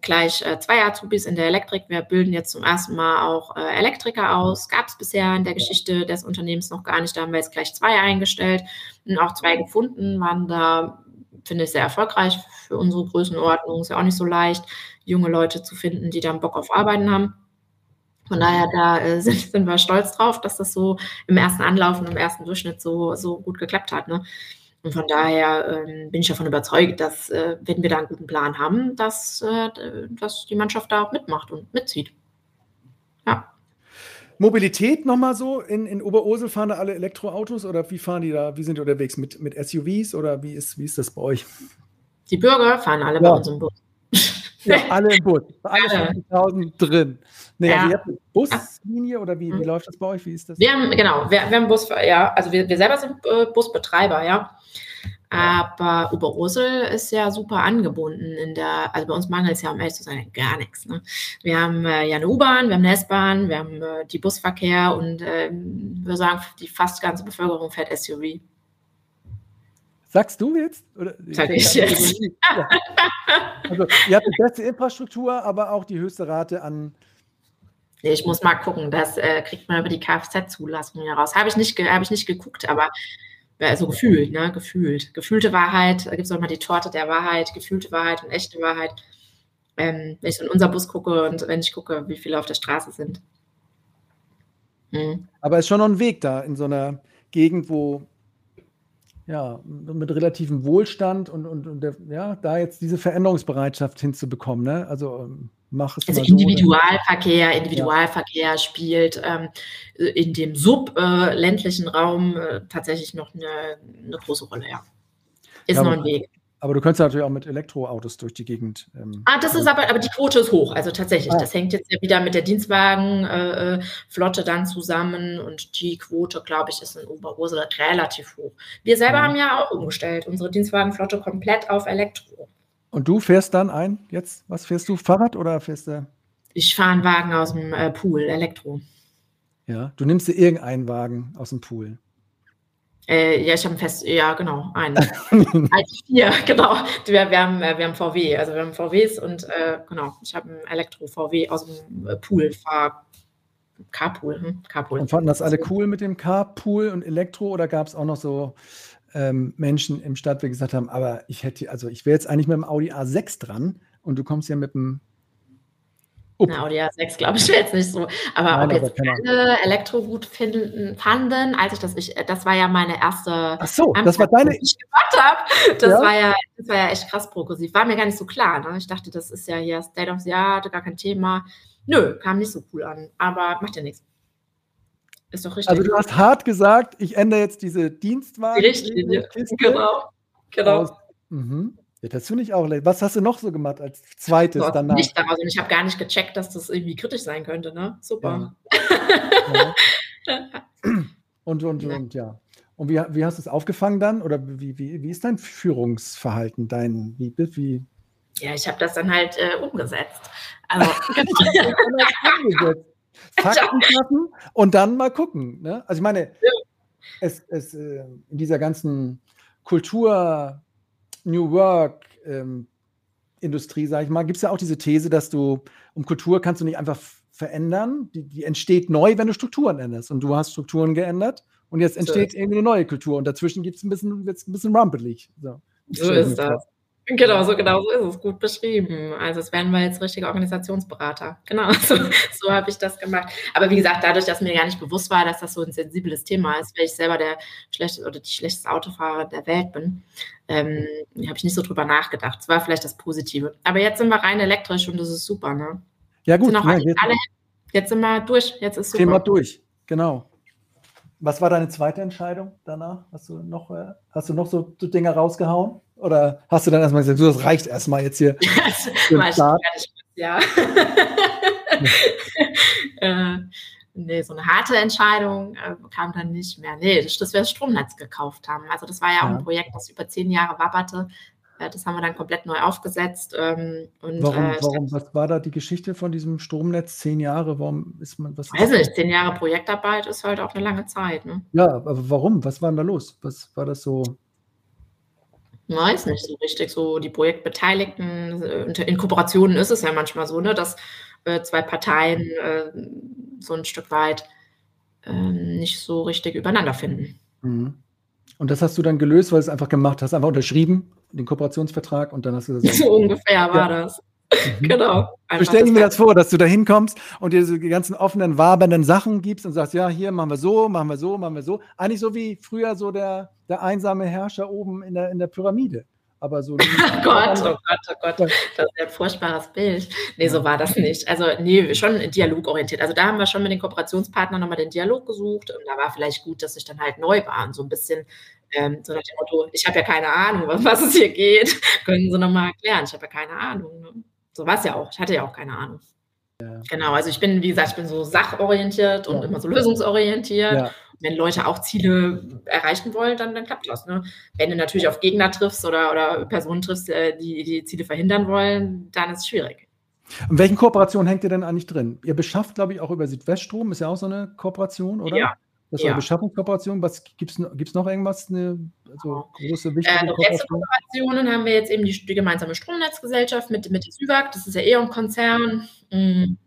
S1: gleich äh, zwei Azubis in der Elektrik. Wir bilden jetzt zum ersten Mal auch äh, Elektriker aus. Gab es bisher in der Geschichte des Unternehmens noch gar nicht. Da haben wir jetzt gleich zwei eingestellt und auch zwei gefunden, waren da, finde ich, sehr erfolgreich für unsere Größenordnung. Ist ja auch nicht so leicht, junge Leute zu finden, die dann Bock auf Arbeiten haben. Von daher, da äh, [laughs] sind, sind, wir stolz drauf, dass das so im ersten Anlauf und im ersten Durchschnitt so, so gut geklappt hat. Ne? Und von daher ähm, bin ich davon überzeugt, dass, äh, wenn wir da einen guten Plan haben, dass, äh, dass die Mannschaft da auch mitmacht und mitzieht. Ja.
S2: Mobilität nochmal so, in, in Oberursel fahren da alle Elektroautos oder wie fahren die da, wie sind die unterwegs? Mit, mit SUVs oder wie ist, wie ist das bei euch?
S1: Die Bürger fahren alle ja. bei uns im Bus.
S2: Ja, alle im Bus, [laughs] alle 20.000 drin. Nee, ja. also ihr habt eine Buslinie oder wie, wie mhm. läuft das bei euch? Wie ist das?
S1: Wir haben, genau, wir, wir haben Bus, ja, also wir, wir selber sind äh, Busbetreiber, ja. Aber Oberursel ist ja super angebunden in der, also bei uns mangelt es ja, um ehrlich zu sein, gar nichts. Ne? Wir haben äh, ja eine U-Bahn, wir haben eine S-Bahn, wir haben äh, die Busverkehr und äh, wir sagen, die fast ganze Bevölkerung fährt SUV.
S2: Sagst du jetzt? Oder,
S1: Sag ich jetzt. Ja.
S2: Also, ihr habt die beste Infrastruktur, aber auch die höchste Rate an.
S1: Ich muss mal gucken, das äh, kriegt man über die Kfz-Zulassung heraus. Habe ich, nicht hab ich nicht geguckt, aber Also gefühlt, ne? Gefühlt. Gefühlte Wahrheit, da gibt es auch mal die Torte der Wahrheit, gefühlte Wahrheit und echte Wahrheit. Ähm, wenn ich so in unser Bus gucke und wenn ich gucke, wie viele auf der Straße sind.
S2: Mhm. Aber es ist schon noch ein Weg da in so einer Gegend, wo ja, mit relativem Wohlstand und, und, und der, ja, da jetzt diese Veränderungsbereitschaft hinzubekommen. Ne? Also ähm, mach es
S1: Also Individualverkehr, so, Individualverkehr ja. spielt ähm, in dem subländlichen äh, Raum äh, tatsächlich noch eine, eine, große Rolle, ja. Ist ja, noch ein Weg.
S2: Aber du könntest natürlich auch mit Elektroautos durch die Gegend.
S1: Ähm, ah, das ist aber, aber die Quote ist hoch. Also tatsächlich, ah. das hängt jetzt ja wieder mit der Dienstwagenflotte äh, dann zusammen und die Quote, glaube ich, ist in Oberursel relativ hoch. Wir selber mhm. haben ja auch umgestellt, unsere Dienstwagenflotte komplett auf Elektro.
S2: Und du fährst dann ein, jetzt, was fährst du, Fahrrad oder fährst du?
S1: Ich fahre einen Wagen aus dem äh, Pool, Elektro.
S2: Ja, du nimmst dir irgendeinen Wagen aus dem Pool.
S1: Äh, ja, ich habe ein Fest, ja, genau, einen. [laughs] Als vier, genau. Wir, wir, haben, äh, wir haben VW, also wir haben VWs und äh, genau, ich habe ein Elektro-VW aus dem äh, Pool, fahr Carpool, hm? Carpool.
S2: Und fanden das alle cool mit dem Carpool und Elektro oder gab es auch noch so ähm, Menschen im Stadtweg gesagt haben, aber ich hätte, also ich wäre jetzt eigentlich mit dem Audi A6 dran und du kommst ja mit dem
S1: Up. Na, Audi A6 glaube ich jetzt nicht so. Aber Nein, ob jetzt alle Elektro gut finden, fanden, als ich das, ich, das war ja meine erste.
S2: Ach so, das war deine.
S1: Die ich gemacht habe. Das, ja? war ja, das war ja echt krass progressiv. War mir gar nicht so klar. Ne? Ich dachte, das ist ja hier State of the Art, gar kein Thema. Nö, kam nicht so cool an. Aber macht ja nichts. Ist doch richtig.
S2: Also du hast hart gesagt, ich ändere jetzt diese Dienstwagen.
S1: Die Richtlinie. Genau. Genau. Aus,
S2: mhm. Ja, das finde ich auch. Was hast du noch so gemacht als zweites so, danach?
S1: Nicht daraus. Und ich habe gar nicht gecheckt, dass das irgendwie kritisch sein könnte. Ne? Super.
S2: Ja. ja. [laughs] und, und, ja. und ja. Und wie, wie hast du es aufgefangen dann? Oder wie, wie, wie ist dein Führungsverhalten? Dein, wie, wie?
S1: Ja, ich habe das dann halt äh, umgesetzt. [laughs] Also, [laughs]
S2: umgesetzt. [laughs] Fakten schaffen und dann mal gucken. Ne? Also ich meine, es, es, äh, in dieser ganzen Kultur New Work ähm, Industrie, sage ich mal, gibt es ja auch diese These, dass du um Kultur kannst du nicht einfach verändern. Die, die, entsteht neu, wenn du Strukturen änderst. Und du hast Strukturen geändert und jetzt entsteht so irgendwie eine neue Kultur. Und dazwischen gibt es ein bisschen, wird's ein bisschen rumpelig.
S1: So, so ist das. Genau, so genau so ist es gut beschrieben. Also es werden wir jetzt richtige Organisationsberater. Genau, [laughs] so, so habe ich das gemacht. Aber wie gesagt, dadurch, dass mir gar nicht bewusst war, dass das so ein sensibles Thema ist, weil ich selber der schlechte oder die schlechteste Autofahrer der Welt bin, ähm, habe ich nicht so drüber nachgedacht. Es war vielleicht das Positive. Aber jetzt sind wir rein elektrisch und das ist super, ne?
S2: Ja gut.
S1: Sind ja, jetzt, alle, jetzt sind wir durch. Jetzt ist
S2: super. Thema durch, genau. Was war deine zweite Entscheidung danach? Hast du noch, äh, hast du noch so, Dinge rausgehauen? Oder hast du dann erstmal gesagt, du, das reicht erstmal jetzt hier? [laughs]
S1: ja. [laughs] äh, nee, so eine harte Entscheidung äh, kam dann nicht mehr. Nee, das, dass wir das Stromnetz gekauft haben. Also das war ja auch ja. ein Projekt, das über zehn Jahre wabberte. Äh, das haben wir dann komplett neu aufgesetzt. Ähm, und,
S2: warum, äh, warum, was war da die Geschichte von diesem Stromnetz? Zehn Jahre, warum ist man, was?
S1: Weiß nicht, zehn Jahre Projektarbeit ist halt auch eine lange Zeit. Ne?
S2: Ja, aber warum? Was war denn da los? Was war das so?
S1: Weiß nicht so richtig. So die Projektbeteiligten, äh, in Kooperationen ist es ja manchmal so, ne, dass äh, zwei Parteien äh, so ein Stück weit äh, nicht so richtig übereinander finden.
S2: Mhm. Und das hast du dann gelöst, weil du es einfach gemacht hast, einfach unterschrieben, den Kooperationsvertrag und dann hast du
S1: gesagt. [laughs] So ungefähr war ja. das. Mhm. Genau.
S2: So stell dir mir das vor, dass du da hinkommst und dir so die ganzen offenen, wabernden Sachen gibst und sagst, ja, hier machen wir so, machen wir so, machen wir so. Eigentlich so wie früher so der, der einsame Herrscher oben in der, in der Pyramide. Aber so. [laughs]
S1: oh Gott, oh Gott, oh Gott, das ist ein furchtbares Bild. Nee, so war das nicht. Also, nee, schon dialogorientiert. Also, da haben wir schon mit den Kooperationspartnern nochmal den Dialog gesucht und da war vielleicht gut, dass ich dann halt neu war und so ein bisschen ähm, so nach dem Motto, ich habe ja keine Ahnung, um was es hier geht. [laughs] Können Sie nochmal erklären? Ich habe ja keine Ahnung. Ne? So war es ja auch. Ich hatte ja auch keine Ahnung. Ja. Genau, also ich bin, wie gesagt, ich bin so sachorientiert und ja. immer so lösungsorientiert. Ja. Wenn Leute auch Ziele erreichen wollen, dann, dann klappt das. Ne? Wenn du natürlich auf Gegner triffst oder, oder Personen triffst, äh, die die Ziele verhindern wollen, dann ist es schwierig.
S2: In welchen Kooperationen hängt ihr denn eigentlich drin? Ihr beschafft, glaube ich, auch über Südweststrom, ist ja auch so eine Kooperation, oder?
S1: Ja,
S2: das ist ja. eine Beschaffungskooperation. Was gibt es noch irgendwas? Eine also große, wichtige
S1: äh, Kooperation? Kooperationen haben wir jetzt eben die, die gemeinsame Stromnetzgesellschaft mit, mit der SÜWAG. Das ist ja eh ein Konzern. Mhm.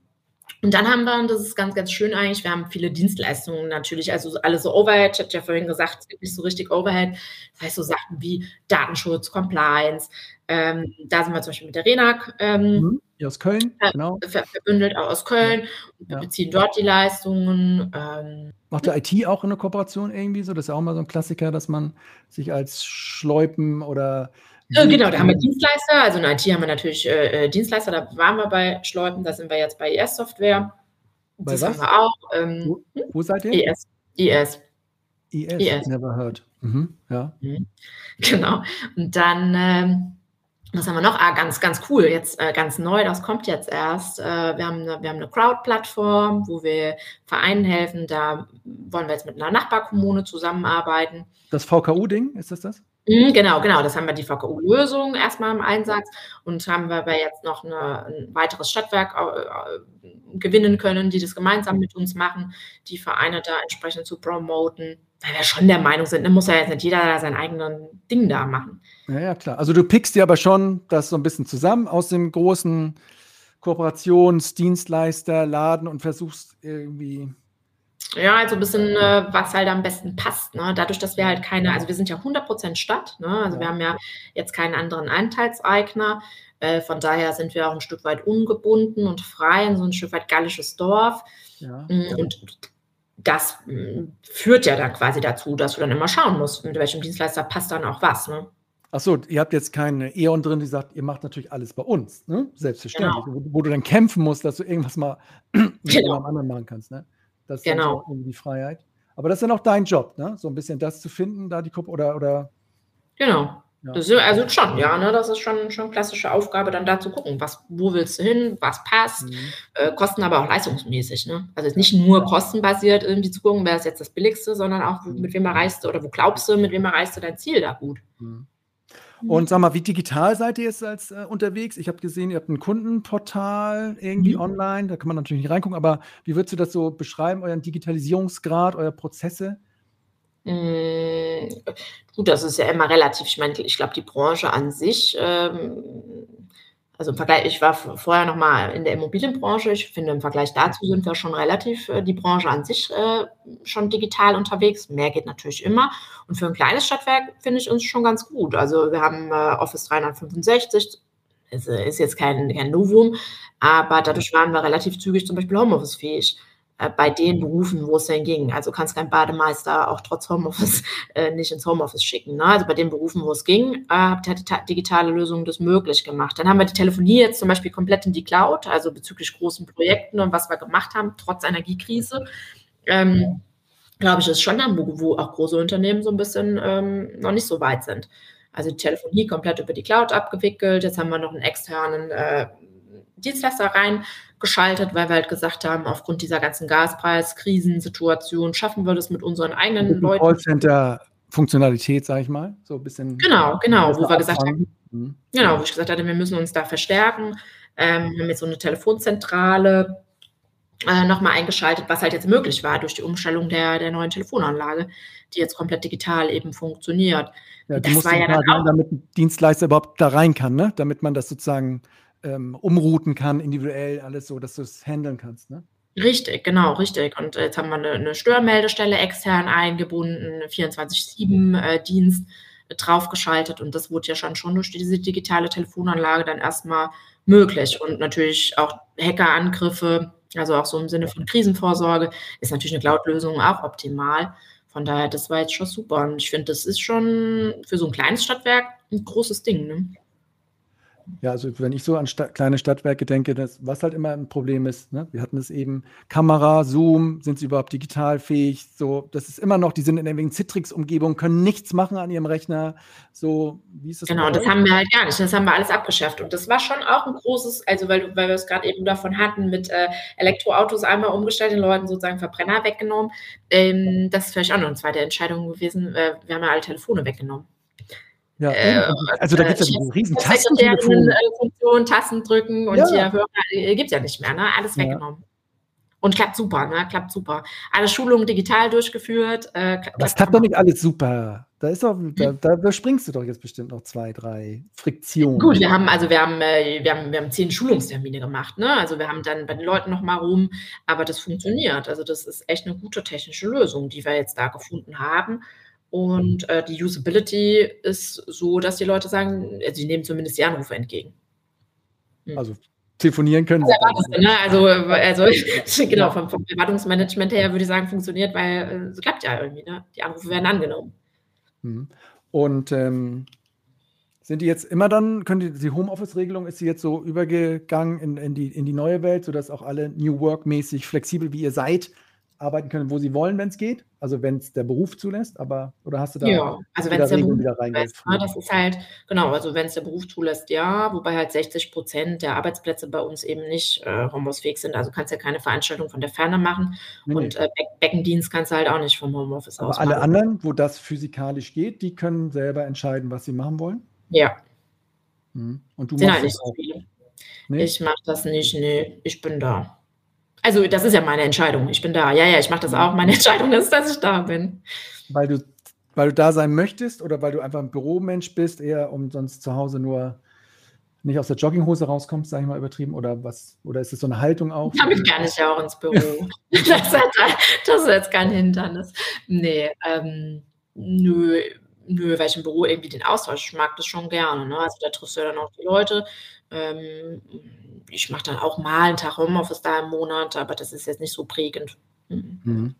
S1: Und dann haben wir, und das ist ganz, ganz schön eigentlich, wir haben viele Dienstleistungen natürlich, also alle so Overhead, ich hatte ja vorhin gesagt, es gibt nicht so richtig Overhead, das heißt so Sachen wie Datenschutz, Compliance, ähm, da sind wir zum Beispiel mit der RENAG ähm,
S2: mhm. aus Köln,
S1: genau. verbündelt, auch aus Köln, und wir ja. beziehen dort die Leistungen. Ähm,
S2: Macht der IT auch eine Kooperation irgendwie so? Das ist ja auch mal so ein Klassiker, dass man sich als Schleupen oder
S1: äh, genau, da haben wir Dienstleister. Also in IT haben wir natürlich äh, äh, Dienstleister. Da waren wir bei Schleupen, da sind wir jetzt bei ES Software.
S2: Bei das was? haben wir auch. Ähm, wo, wo, seid ihr?
S1: ES. ES.
S2: ES, ES. never heard. Mhm, ja. Mhm. [laughs]
S1: Genau. Und dann, ähm, was haben wir noch? Ah, ganz, ganz cool. Jetzt äh, ganz neu, das kommt jetzt erst. Äh, wir haben eine, wir haben eine Crowd-Plattform, wo wir Vereinen helfen. Da wollen wir jetzt mit einer Nachbarkommune zusammenarbeiten.
S2: Das VKU-Ding, ist das das?
S1: Mhm, genau, genau. Das haben wir die VKU-Lösung erstmal im Einsatz und haben wir aber jetzt noch eine, ein weiteres Stadtwerk äh, gewinnen können, die das gemeinsam mit uns machen, die Vereine da entsprechend zu promoten, weil wir schon der Meinung sind, ne, muss ja jetzt nicht jeder sein eigenes Ding da machen.
S2: Ja, ja, klar. Also du pickst dir aber schon das so ein bisschen zusammen aus dem großen Kooperationsdienstleister, Laden und versuchst irgendwie
S1: ja, also ein bisschen, äh, was halt am besten passt. Ne? Dadurch, dass wir halt keine, also wir sind ja 100% Stadt, ne? also wir haben ja jetzt keinen anderen Anteilseigner. Äh, von daher sind wir auch ein Stück weit ungebunden und frei, so ein Stück weit gallisches Dorf. Ja. Mm, und das mm, führt ja dann quasi dazu, dass du dann immer schauen musst, mit welchem Dienstleister passt dann auch was. Ne?
S2: Achso, ihr habt jetzt keine E.ON drin, die sagt, ihr macht natürlich alles bei uns, ne? selbstverständlich, genau. wo, wo, du dann kämpfen musst, dass du irgendwas mal [clears throat] mit genau. anderen machen kannst. Ne? Das ist genau. auch irgendwie die Freiheit. Aber das ist dann auch dein Job, ne? So ein bisschen das zu finden, da die Gruppe oder, oder.
S1: Genau. Ja. Ist, also schon, ja, ne? Das ist schon schon klassische Aufgabe, dann da zu gucken, was, wo willst du hin, was passt, mhm. äh, Kosten aber auch leistungsmäßig, ne? Also jetzt nicht nur kostenbasiert irgendwie zu gucken, wer ist jetzt das Billigste, sondern auch, mhm. mit wem erreichst du oder wo glaubst du, mit wem erreichst du dein Ziel da gut. Mhm.
S2: Und sag mal, wie digital seid ihr jetzt als äh, unterwegs? Ich habe gesehen, ihr habt ein Kundenportal irgendwie mhm. online, da kann man natürlich nicht reingucken, aber wie würdest du das so beschreiben, euren Digitalisierungsgrad, eure Prozesse?
S1: Mm, gut, das ist ja immer relativ. Ich meine, ich glaube, die Branche an sich ähm, also im Vergleich, ich war vorher noch mal in der Immobilienbranche. Ich finde, im Vergleich dazu sind wir schon relativ, äh, die Branche an sich äh, schon digital unterwegs. Mehr geht natürlich immer. Und für ein kleines Stadtwerk finde ich uns schon ganz gut. Also wir haben äh, Office 365, ist, ist jetzt kein, kein Novum, aber dadurch waren wir relativ zügig zum Beispiel Homeoffice-fähig. Äh, bei den Berufen, wo es denn ging. Also kannst kein Bademeister auch trotz Homeoffice [laughs] äh, nicht ins Homeoffice schicken. Ne? Also bei den Berufen, wo es ging, äh, hat die digitale Lösung das möglich gemacht. Dann haben wir die Telefonie jetzt zum Beispiel komplett in die Cloud, also bezüglich großen Projekten und was wir gemacht haben, trotz Energiekrise. Ähm, glaube ich, ist schon dann, wo, wo, auch große Unternehmen so ein bisschen ähm, noch nicht so weit sind. Also die Telefonie komplett über die Cloud abgewickelt. Jetzt haben wir noch einen externen äh, Dienstleister reingeschaltet, weil wir halt gesagt haben, aufgrund dieser ganzen Gaspreis-Krisensituation schaffen wir das mit unseren eigenen Leuten.
S2: Callcenter-Funktionalität, sage ich mal, so ein bisschen.
S1: Genau, genau, wo wir gesagt haben, mhm. genau, wo ich gesagt hatte, wir müssen uns da verstärken. Ähm, wir haben jetzt so eine Telefonzentrale äh, nochmal eingeschaltet, was halt jetzt möglich war durch die Umstellung der, der neuen Telefonanlage, die jetzt komplett digital eben funktioniert.
S2: Ja, das war ja dann auch, damit ein Dienstleister überhaupt da rein kann, ne? damit man das sozusagen ähm, umrouten kann, individuell, alles so, dass du es handeln kannst. Ne?
S1: Richtig, genau, richtig. Und jetzt haben wir eine, eine Störmeldestelle extern eingebunden, 24-7-Dienst äh, draufgeschaltet und das wurde ja schon, schon durch diese digitale Telefonanlage dann erstmal möglich. Und natürlich auch Hackerangriffe, also auch so im Sinne von Krisenvorsorge, ist natürlich eine Cloud-Lösung auch optimal. Von daher, das war jetzt schon super. Und ich finde, das ist schon für so ein kleines Stadtwerk ein großes Ding. Ne?
S2: Ja, also wenn ich so an Sta kleine Stadtwerke denke, das, was halt immer ein Problem ist, ne? wir hatten es eben, Kamera, Zoom, sind sie überhaupt digital fähig? So, das ist immer noch, die sind in irgendwelchen Citrix-Umgebungen, können nichts machen an ihrem Rechner. So,
S1: wie ist das? Genau, das haben wir halt gar nicht. Das haben wir alles abgeschafft. Und das war schon auch ein großes, also weil, weil wir es gerade eben davon hatten, mit äh, Elektroautos einmal umgestellt, den Leuten sozusagen Verbrenner weggenommen. Ähm, das ist vielleicht auch noch eine zweite Entscheidung gewesen. Äh, wir haben ja alle Telefone weggenommen.
S2: Ja, äh, also da gibt es ja diese riesen Tastentelefon.
S1: Funktion, Tasten drücken und ja. hier Hörer äh, gibt es ja nicht mehr, ne? Alles ja. weggenommen. Und klappt super, ne? Klappt super. Alle Schulungen digital durchgeführt. Äh,
S2: das klappt doch nicht alles super. Da ist doch, da, da überspringst du doch jetzt bestimmt noch zwei, drei Friktionen.
S1: Gut, wir haben, also wir haben, äh, wir haben, wir haben zehn Schulungstermine gemacht, ne? Also wir haben dann bei den Leuten nochmal rum, aber das funktioniert. Also das ist echt eine gute technische Lösung, die wir jetzt da gefunden haben. Und äh, die Usability ist so, dass die Leute sagen, also sie nehmen zumindest die Anrufe entgegen.
S2: Hm. Also telefonieren können.
S1: Also, ne? also, also [laughs] genau, vom, vom Erwartungsmanagement her würde ich sagen, funktioniert, weil äh, es klappt ja irgendwie. Ne? Die Anrufe werden angenommen.
S2: Mhm. Und ähm, sind die jetzt immer dann, können die, die Homeoffice-Regelung, ist sie jetzt so übergegangen in, in, die, in die neue Welt, sodass auch alle New Work-mäßig flexibel wie ihr seid, arbeiten können, wo sie wollen, wenn es geht? Also wenn es der Beruf zulässt, aber oder hast du da
S1: ja, also wenn es der Beruf wieder zulässt, ne, das ist halt genau, also wenn es der Beruf zulässt, ja, wobei halt 60 Prozent der Arbeitsplätze bei uns eben nicht äh, Homeoffice-fähig sind. Also kannst ja keine Veranstaltung von der Ferne machen nee, und äh, Beckendienst kannst du halt auch nicht vom Homeoffice
S2: aber aus. Aber alle anderen, wo das physikalisch geht, die können selber entscheiden, was sie machen wollen.
S1: Ja.
S2: Hm. Und du
S1: sind halt nicht so viele. Nee? Ich mache das nicht, nee, ich bin da. Also das ist ja meine Entscheidung. Ich bin da. Ja, ja, ich mache das auch. Meine Entscheidung ist, dass ich da bin.
S2: Weil du, weil du da sein möchtest oder weil du einfach ein Büromensch bist, eher um sonst zu Hause nur nicht aus der Jogginghose rauskommst, sage ich mal übertrieben, oder was? Oder ist es so eine Haltung auch?
S1: Damit kann ich ja auch ins Büro. [laughs] das, hat, das ist jetzt kein Hindernis. Nee, ähm, nö, nö, weil ich im Büro irgendwie den Austausch, ich mag das schon gerne. Ne? Also da triffst du ja dann auch die Leute. Ähm, ich mache dann auch mal einen Tag Homeoffice da im Monat, aber das ist jetzt nicht so prägend. Mhm.
S2: mhm.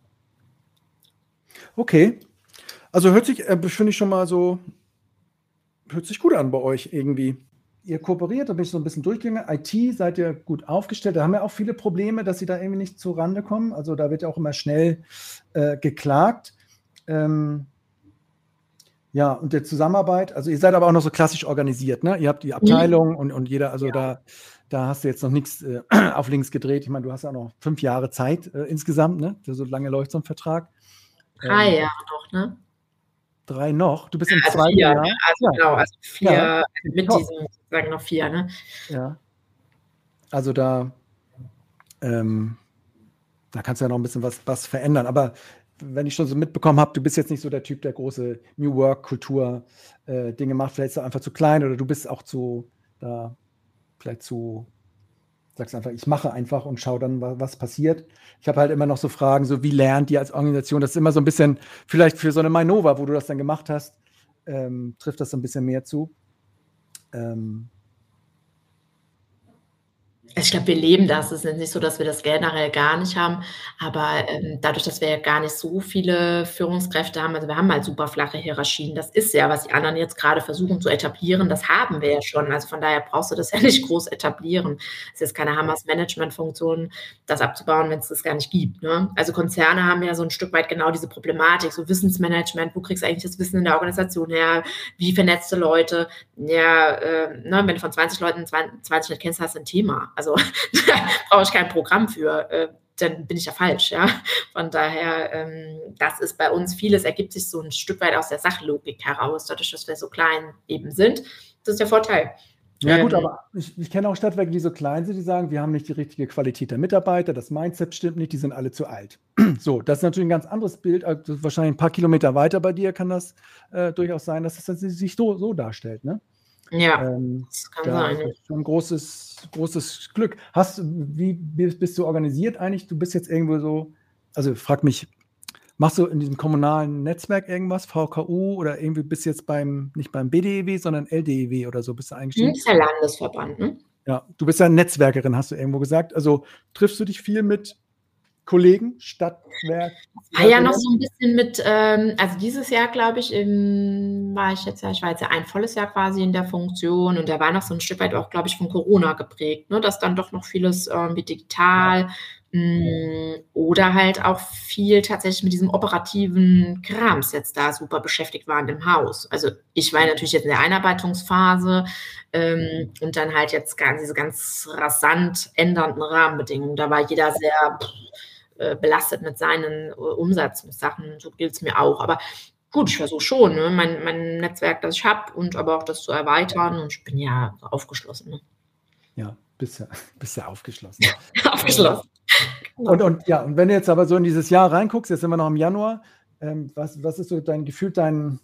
S2: Okay. Also hört sich, äh, finde ich schon mal so, hört sich gut an bei euch irgendwie. Ihr kooperiert, da bin ich so ein bisschen durchgegangen. IT seid ihr gut aufgestellt. Da haben ja auch viele Probleme, dass sie da irgendwie nicht zu Rande kommen. Also da wird ja auch immer schnell äh, geklagt. Ähm, ja, und der Zusammenarbeit, also ihr seid aber auch noch so klassisch organisiert, ne? Ihr habt die. Abteilung mhm. und, und jeder, also ja. da, da hast du jetzt noch nichts äh, [clears throat] auf links gedreht. Ich meine, du hast ja noch fünf Jahre Zeit äh, insgesamt, ne? So lange läuft so ein Vertrag.
S1: Drei ähm, Jahre noch, ne?
S2: Drei noch? Du bist im
S1: also
S2: zweiten
S1: Jahr? Also ja. genau, also vier, ja. Also mit Top. diesem sozusagen noch vier, ne?
S2: Ja. Also da, ähm, da kannst du ja noch ein bisschen was, was verändern. Aber wenn ich schon so mitbekommen habe, du bist jetzt nicht so der Typ, der große New Work-Kultur äh, Dinge macht, vielleicht ist du einfach zu klein oder du bist auch zu, da vielleicht zu, sagst einfach, ich mache einfach und schau dann, was, passiert. Ich habe halt immer noch so Fragen, so wie lernt ihr als Organisation? Das ist immer so ein bisschen, vielleicht für so eine Mainova, wo du das dann gemacht hast, ähm, trifft das so ein bisschen mehr zu. Ähm,
S1: ich glaube, wir leben das. Es ist nicht so, dass wir das nachher gar nicht haben. Aber ähm, dadurch, dass wir ja gar nicht so viele Führungskräfte haben, also wir haben halt super flache Hierarchien. Das ist ja, was die anderen jetzt gerade versuchen zu etablieren, das haben wir ja schon. Also von daher brauchst du das ja [laughs] nicht groß etablieren. Es ist keine Hammers-Management-Funktion, das abzubauen, wenn es das gar nicht gibt. Ne? Also Konzerne haben ja so ein Stück weit genau diese Problematik, so Wissensmanagement, wo kriegst du eigentlich das Wissen in der Organisation her, wie vernetzte Leute. Ja, äh, ne, wenn du von 20 Leuten 20 nicht kennst, hast du ein Thema. Also [laughs] da brauche ich kein Programm für. Äh, dann bin ich ja falsch, ja. Von daher, ähm, das ist bei uns vieles, ergibt sich so ein Stück weit aus der Sachlogik heraus, dadurch, dass wir so klein eben sind. Das ist der Vorteil.
S2: Ja, gut, ähm, aber ich, ich kenne auch Stadtwerke, die so klein sind, die sagen, wir haben nicht die richtige Qualität der Mitarbeiter, das Mindset stimmt nicht, die sind alle zu alt. [clears throat] so, das ist natürlich ein ganz anderes Bild. Also wahrscheinlich ein paar Kilometer weiter bei dir kann das äh, durchaus sein, dass es das sich so, so darstellt. Ne?
S1: Ja, ähm, das kann da sein.
S2: Ist schon ein großes, großes Glück. Hast, wie bist du organisiert eigentlich? Du bist jetzt irgendwo so, also frag mich, machst du in diesem kommunalen Netzwerk irgendwas, VKU oder irgendwie bist du jetzt beim, nicht beim BDEW, sondern LDEW oder so, bist du eingestiegen? Das
S1: ist der Landesverband, ne?
S2: Ja, du bist ja Netzwerkerin, hast du irgendwo gesagt. Also triffst du dich viel mit Kollegen, Stadtwerk?
S1: War ja noch so ein bisschen mit, ähm, also dieses Jahr, glaube ich, im, war ich jetzt ja, ich war jetzt ja ein volles Jahr quasi in der Funktion und da war noch so ein Stück weit auch, glaube ich, von Corona geprägt, ne, dass dann doch noch vieles irgendwie digital mh, mm, oder halt auch viel tatsächlich mit diesem operativen Krams jetzt da super beschäftigt waren im Haus. Also ich war natürlich jetzt in der Einarbeitungsphase ähm, und dann halt jetzt ganz, diese ganz rasant ändernden Rahmenbedingungen. Da war jeder sehr pff, äh, belastet mit seinen äh, Umsatzsachen. So gilt es mir auch. Aber gut, ich versuche schon, ne? mein, mein Netzwerk, das ich habe und aber auch das zu erweitern und ich bin ja aufgeschlossen. Ne?
S2: Ja, bist ja, [laughs] bist ja aufgeschlossen. [laughs]
S1: aufgeschlossen.
S2: Genau. Und, und ja, und wenn du jetzt aber so in dieses Jahr reinguckst, jetzt sind wir noch im Januar, ähm, was, was ist so dein Gefühl, dein,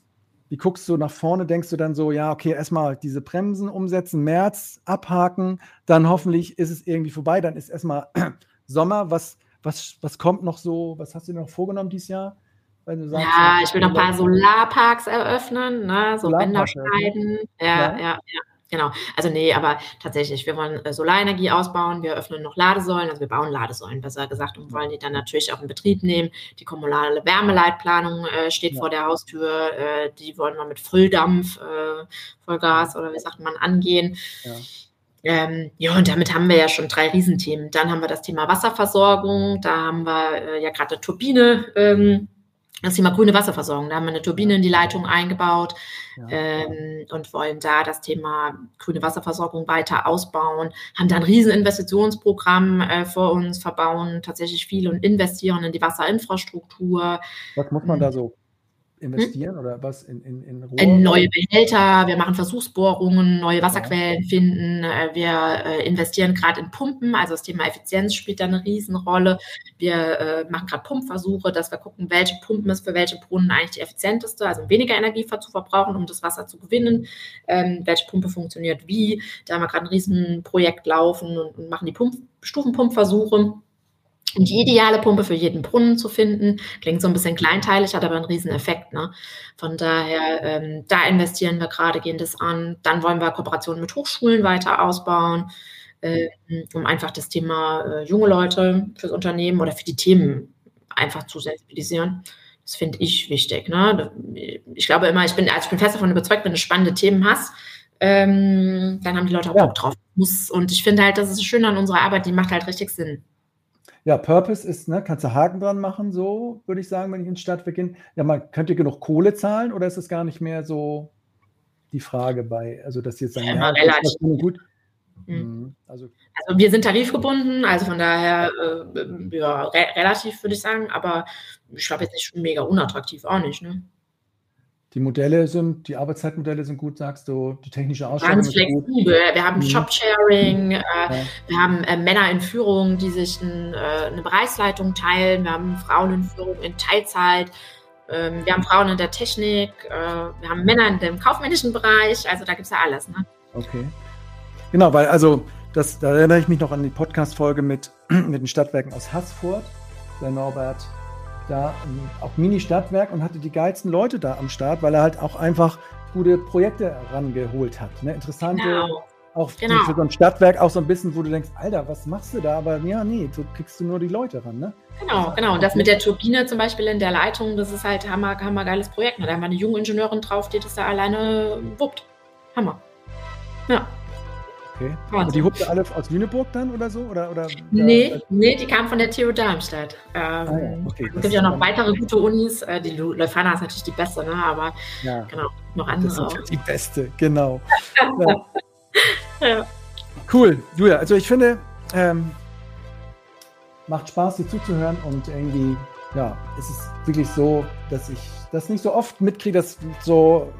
S2: wie guckst du nach vorne? Denkst du dann so, ja, okay, erstmal diese Bremsen umsetzen, März abhaken, dann hoffentlich ist es irgendwie vorbei, dann ist erstmal [clears throat] Sommer. Was, was, was kommt noch so? Was hast du dir noch vorgenommen dieses Jahr?
S1: Sagst, ja, ich will noch ein paar Solarparks eröffnen, ne? so Bänderschneiden. Ja, ja, ja, ja. Genau. Also nee, aber tatsächlich, wir wollen äh, Solarenergie ausbauen, wir öffnen noch Ladesäulen, also wir bauen Ladesäulen, besser gesagt, und wollen die dann natürlich auch in Betrieb nehmen. Die kommunale Wärmeleitplanung äh, steht ja. vor der Haustür, äh, die wollen wir mit Fülldampf, äh, Vollgas oder wie sagt man, angehen. Ja. Ähm, ja, und damit haben wir ja schon drei Riesenthemen. Dann haben wir das Thema Wasserversorgung, da haben wir äh, ja gerade eine Turbine ähm, das Thema grüne Wasserversorgung. Da haben wir eine Turbine in die Leitung eingebaut ja. ähm, und wollen da das Thema grüne Wasserversorgung weiter ausbauen. Haben da ein Rieseninvestitionsprogramm äh, vor uns, verbauen tatsächlich viel und investieren in die Wasserinfrastruktur.
S2: Was muss man da so? Investieren hm? oder was in, in, in
S1: Rohr? In neue Behälter, wir machen Versuchsbohrungen, neue Wasserquellen ja. finden, äh, wir äh, investieren gerade in Pumpen, also das Thema Effizienz spielt da eine Riesenrolle. Wir äh, machen gerade Pumpversuche, dass wir gucken, welche Pumpen ist für welche Brunnen eigentlich die effizienteste, also weniger Energie zu verbrauchen, um das Wasser zu gewinnen. Ähm, welche Pumpe funktioniert wie. Da haben wir gerade ein Riesenprojekt laufen und, und machen die Pump Stufenpumpversuche die ideale Pumpe für jeden Brunnen zu finden. Klingt so ein bisschen kleinteilig, hat aber einen riesen Effekt. Ne? Von daher, ähm, da investieren wir gerade, gehen das an. Dann wollen wir Kooperationen mit Hochschulen weiter ausbauen, äh, um einfach das Thema äh, junge Leute fürs Unternehmen oder für die Themen einfach zu sensibilisieren. Das finde ich wichtig. Ne? Ich glaube immer, ich bin, also ich bin fest davon überzeugt, wenn du spannende Themen hast, ähm, dann haben die Leute auch Bock drauf. Und ich finde halt, das ist schön an unserer Arbeit, die macht halt richtig Sinn.
S2: Ja, Purpose ist, ne, kannst du Haken dran machen, so würde ich sagen, wenn ich ins Stadtwerk gehe. Ja, man könnte genug Kohle zahlen oder ist es gar nicht mehr so die Frage bei, also dass jetzt sagen, ja, ja relativ. gut.
S1: Mhm. mhm. Also, also, wir sind tarifgebunden, also von daher äh, ja, re relativ würde ich sagen, aber ich glaube jetzt nicht mega unattraktiv auch nicht. Ne?
S2: Die Modelle sind, die Arbeitszeitmodelle sind gut, sagst du, die technische Ausstattung
S1: Ganz flexibel. Wir haben mhm. Shopsharing, äh, ja. wir haben äh, Männer in Führung, die sich ein, äh, eine Bereichsleitung teilen, wir haben Frauen in Führung in Teilzeit, ähm, wir haben Frauen in der Technik, äh, wir haben Männer in dem kaufmännischen Bereich, also da gibt es ja alles. Ne?
S2: Okay. Genau, weil also, das, da erinnere ich mich noch an die Podcast-Folge mit, [clears throat] mit den Stadtwerken aus Haßfurt, der Norbert da auch Mini-Stadtwerk und hatte die geilsten Leute da am Start, weil er halt auch einfach gute Projekte rangeholt hat. Ne? Interessante, genau. auch genau. für so ein Stadtwerk auch so ein bisschen, wo du denkst, Alter, was machst du da? Aber ja, nee, so kriegst du nur die Leute ran. Ne?
S1: Genau, genau. Und das mit der Turbine zum Beispiel in der Leitung, das ist halt hammer, hammer geiles Projekt. Da haben wir eine junge Ingenieurin drauf, die das da alleine wuppt. Hammer. Ja.
S2: Okay. Und die hupte alle aus Lüneburg dann oder so? Oder, oder,
S1: nee, ja, nee, die kam von der TU Darmstadt. Ähm, ah, ja. okay, es gibt ja noch weitere gute Unis. Äh, die Leuphana ist natürlich die beste, ne? aber ja. genau, noch andere. Das ist
S2: die beste, genau. [laughs] Cool, Julia. Also ich finde, ähm, macht Spaß, dir zuzuhören und irgendwie, ja, es ist wirklich so, dass ich das nicht so oft mitkriege, dass so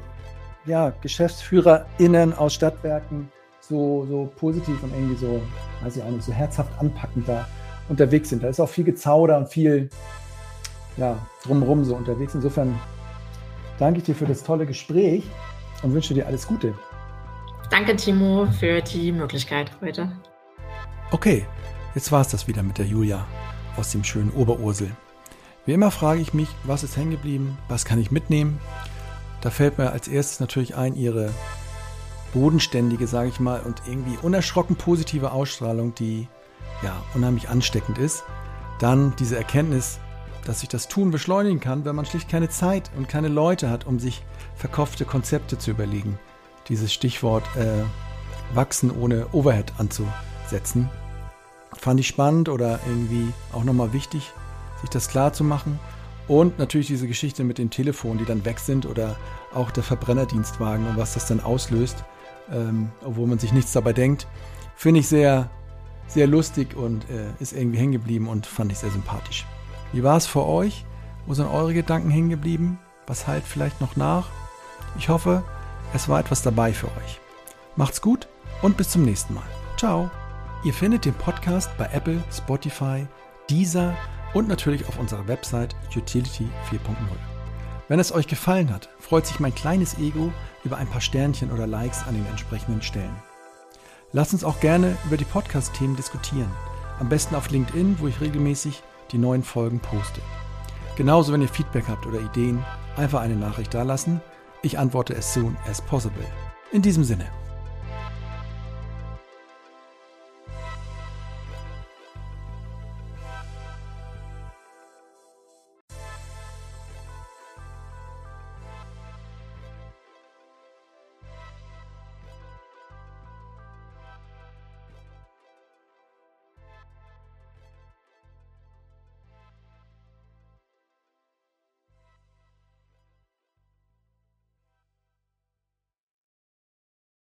S2: ja, GeschäftsführerInnen aus Stadtwerken so, so positiv und irgendwie so, weiß ich auch nicht, so herzhaft anpackend da unterwegs sind. Da ist auch viel Gezauder und viel ja, drumherum so unterwegs. Insofern danke ich dir für das tolle Gespräch und wünsche dir alles Gute.
S1: Danke, Timo, für die Möglichkeit heute.
S2: Okay, jetzt war es das wieder mit der Julia aus dem schönen Oberursel. Wie immer frage ich mich, was ist hängen geblieben, was kann ich mitnehmen? Da fällt mir als erstes natürlich ein, ihre bodenständige, sage ich mal, und irgendwie unerschrocken positive Ausstrahlung, die ja unheimlich ansteckend ist. Dann diese Erkenntnis, dass sich das Tun beschleunigen kann, wenn man schlicht keine Zeit und keine Leute hat, um sich verkopfte Konzepte zu überlegen. Dieses Stichwort äh, wachsen ohne Overhead anzusetzen. Fand ich spannend oder irgendwie auch nochmal wichtig, sich das klar zu machen. Und natürlich diese Geschichte mit den Telefonen, die dann weg sind oder auch der Verbrennerdienstwagen und was das dann auslöst ähm, obwohl man sich nichts dabei denkt. Finde ich sehr, sehr lustig und äh, ist irgendwie hängen geblieben und fand ich sehr sympathisch. Wie war es für euch? Wo sind eure Gedanken hängen geblieben? Was halt vielleicht noch nach? Ich hoffe, es war etwas dabei für euch. Macht's gut und bis zum nächsten Mal. Ciao. Ihr findet den Podcast bei Apple, Spotify, Deezer und natürlich auf unserer Website Utility 4.0. Wenn es euch gefallen hat, freut sich mein kleines Ego über ein paar Sternchen oder Likes an den entsprechenden Stellen. Lasst uns auch gerne über die Podcast-Themen diskutieren. Am besten auf LinkedIn, wo ich regelmäßig die neuen Folgen poste. Genauso, wenn ihr Feedback habt oder Ideen, einfach eine Nachricht dalassen. Ich antworte as soon as possible. In diesem Sinne.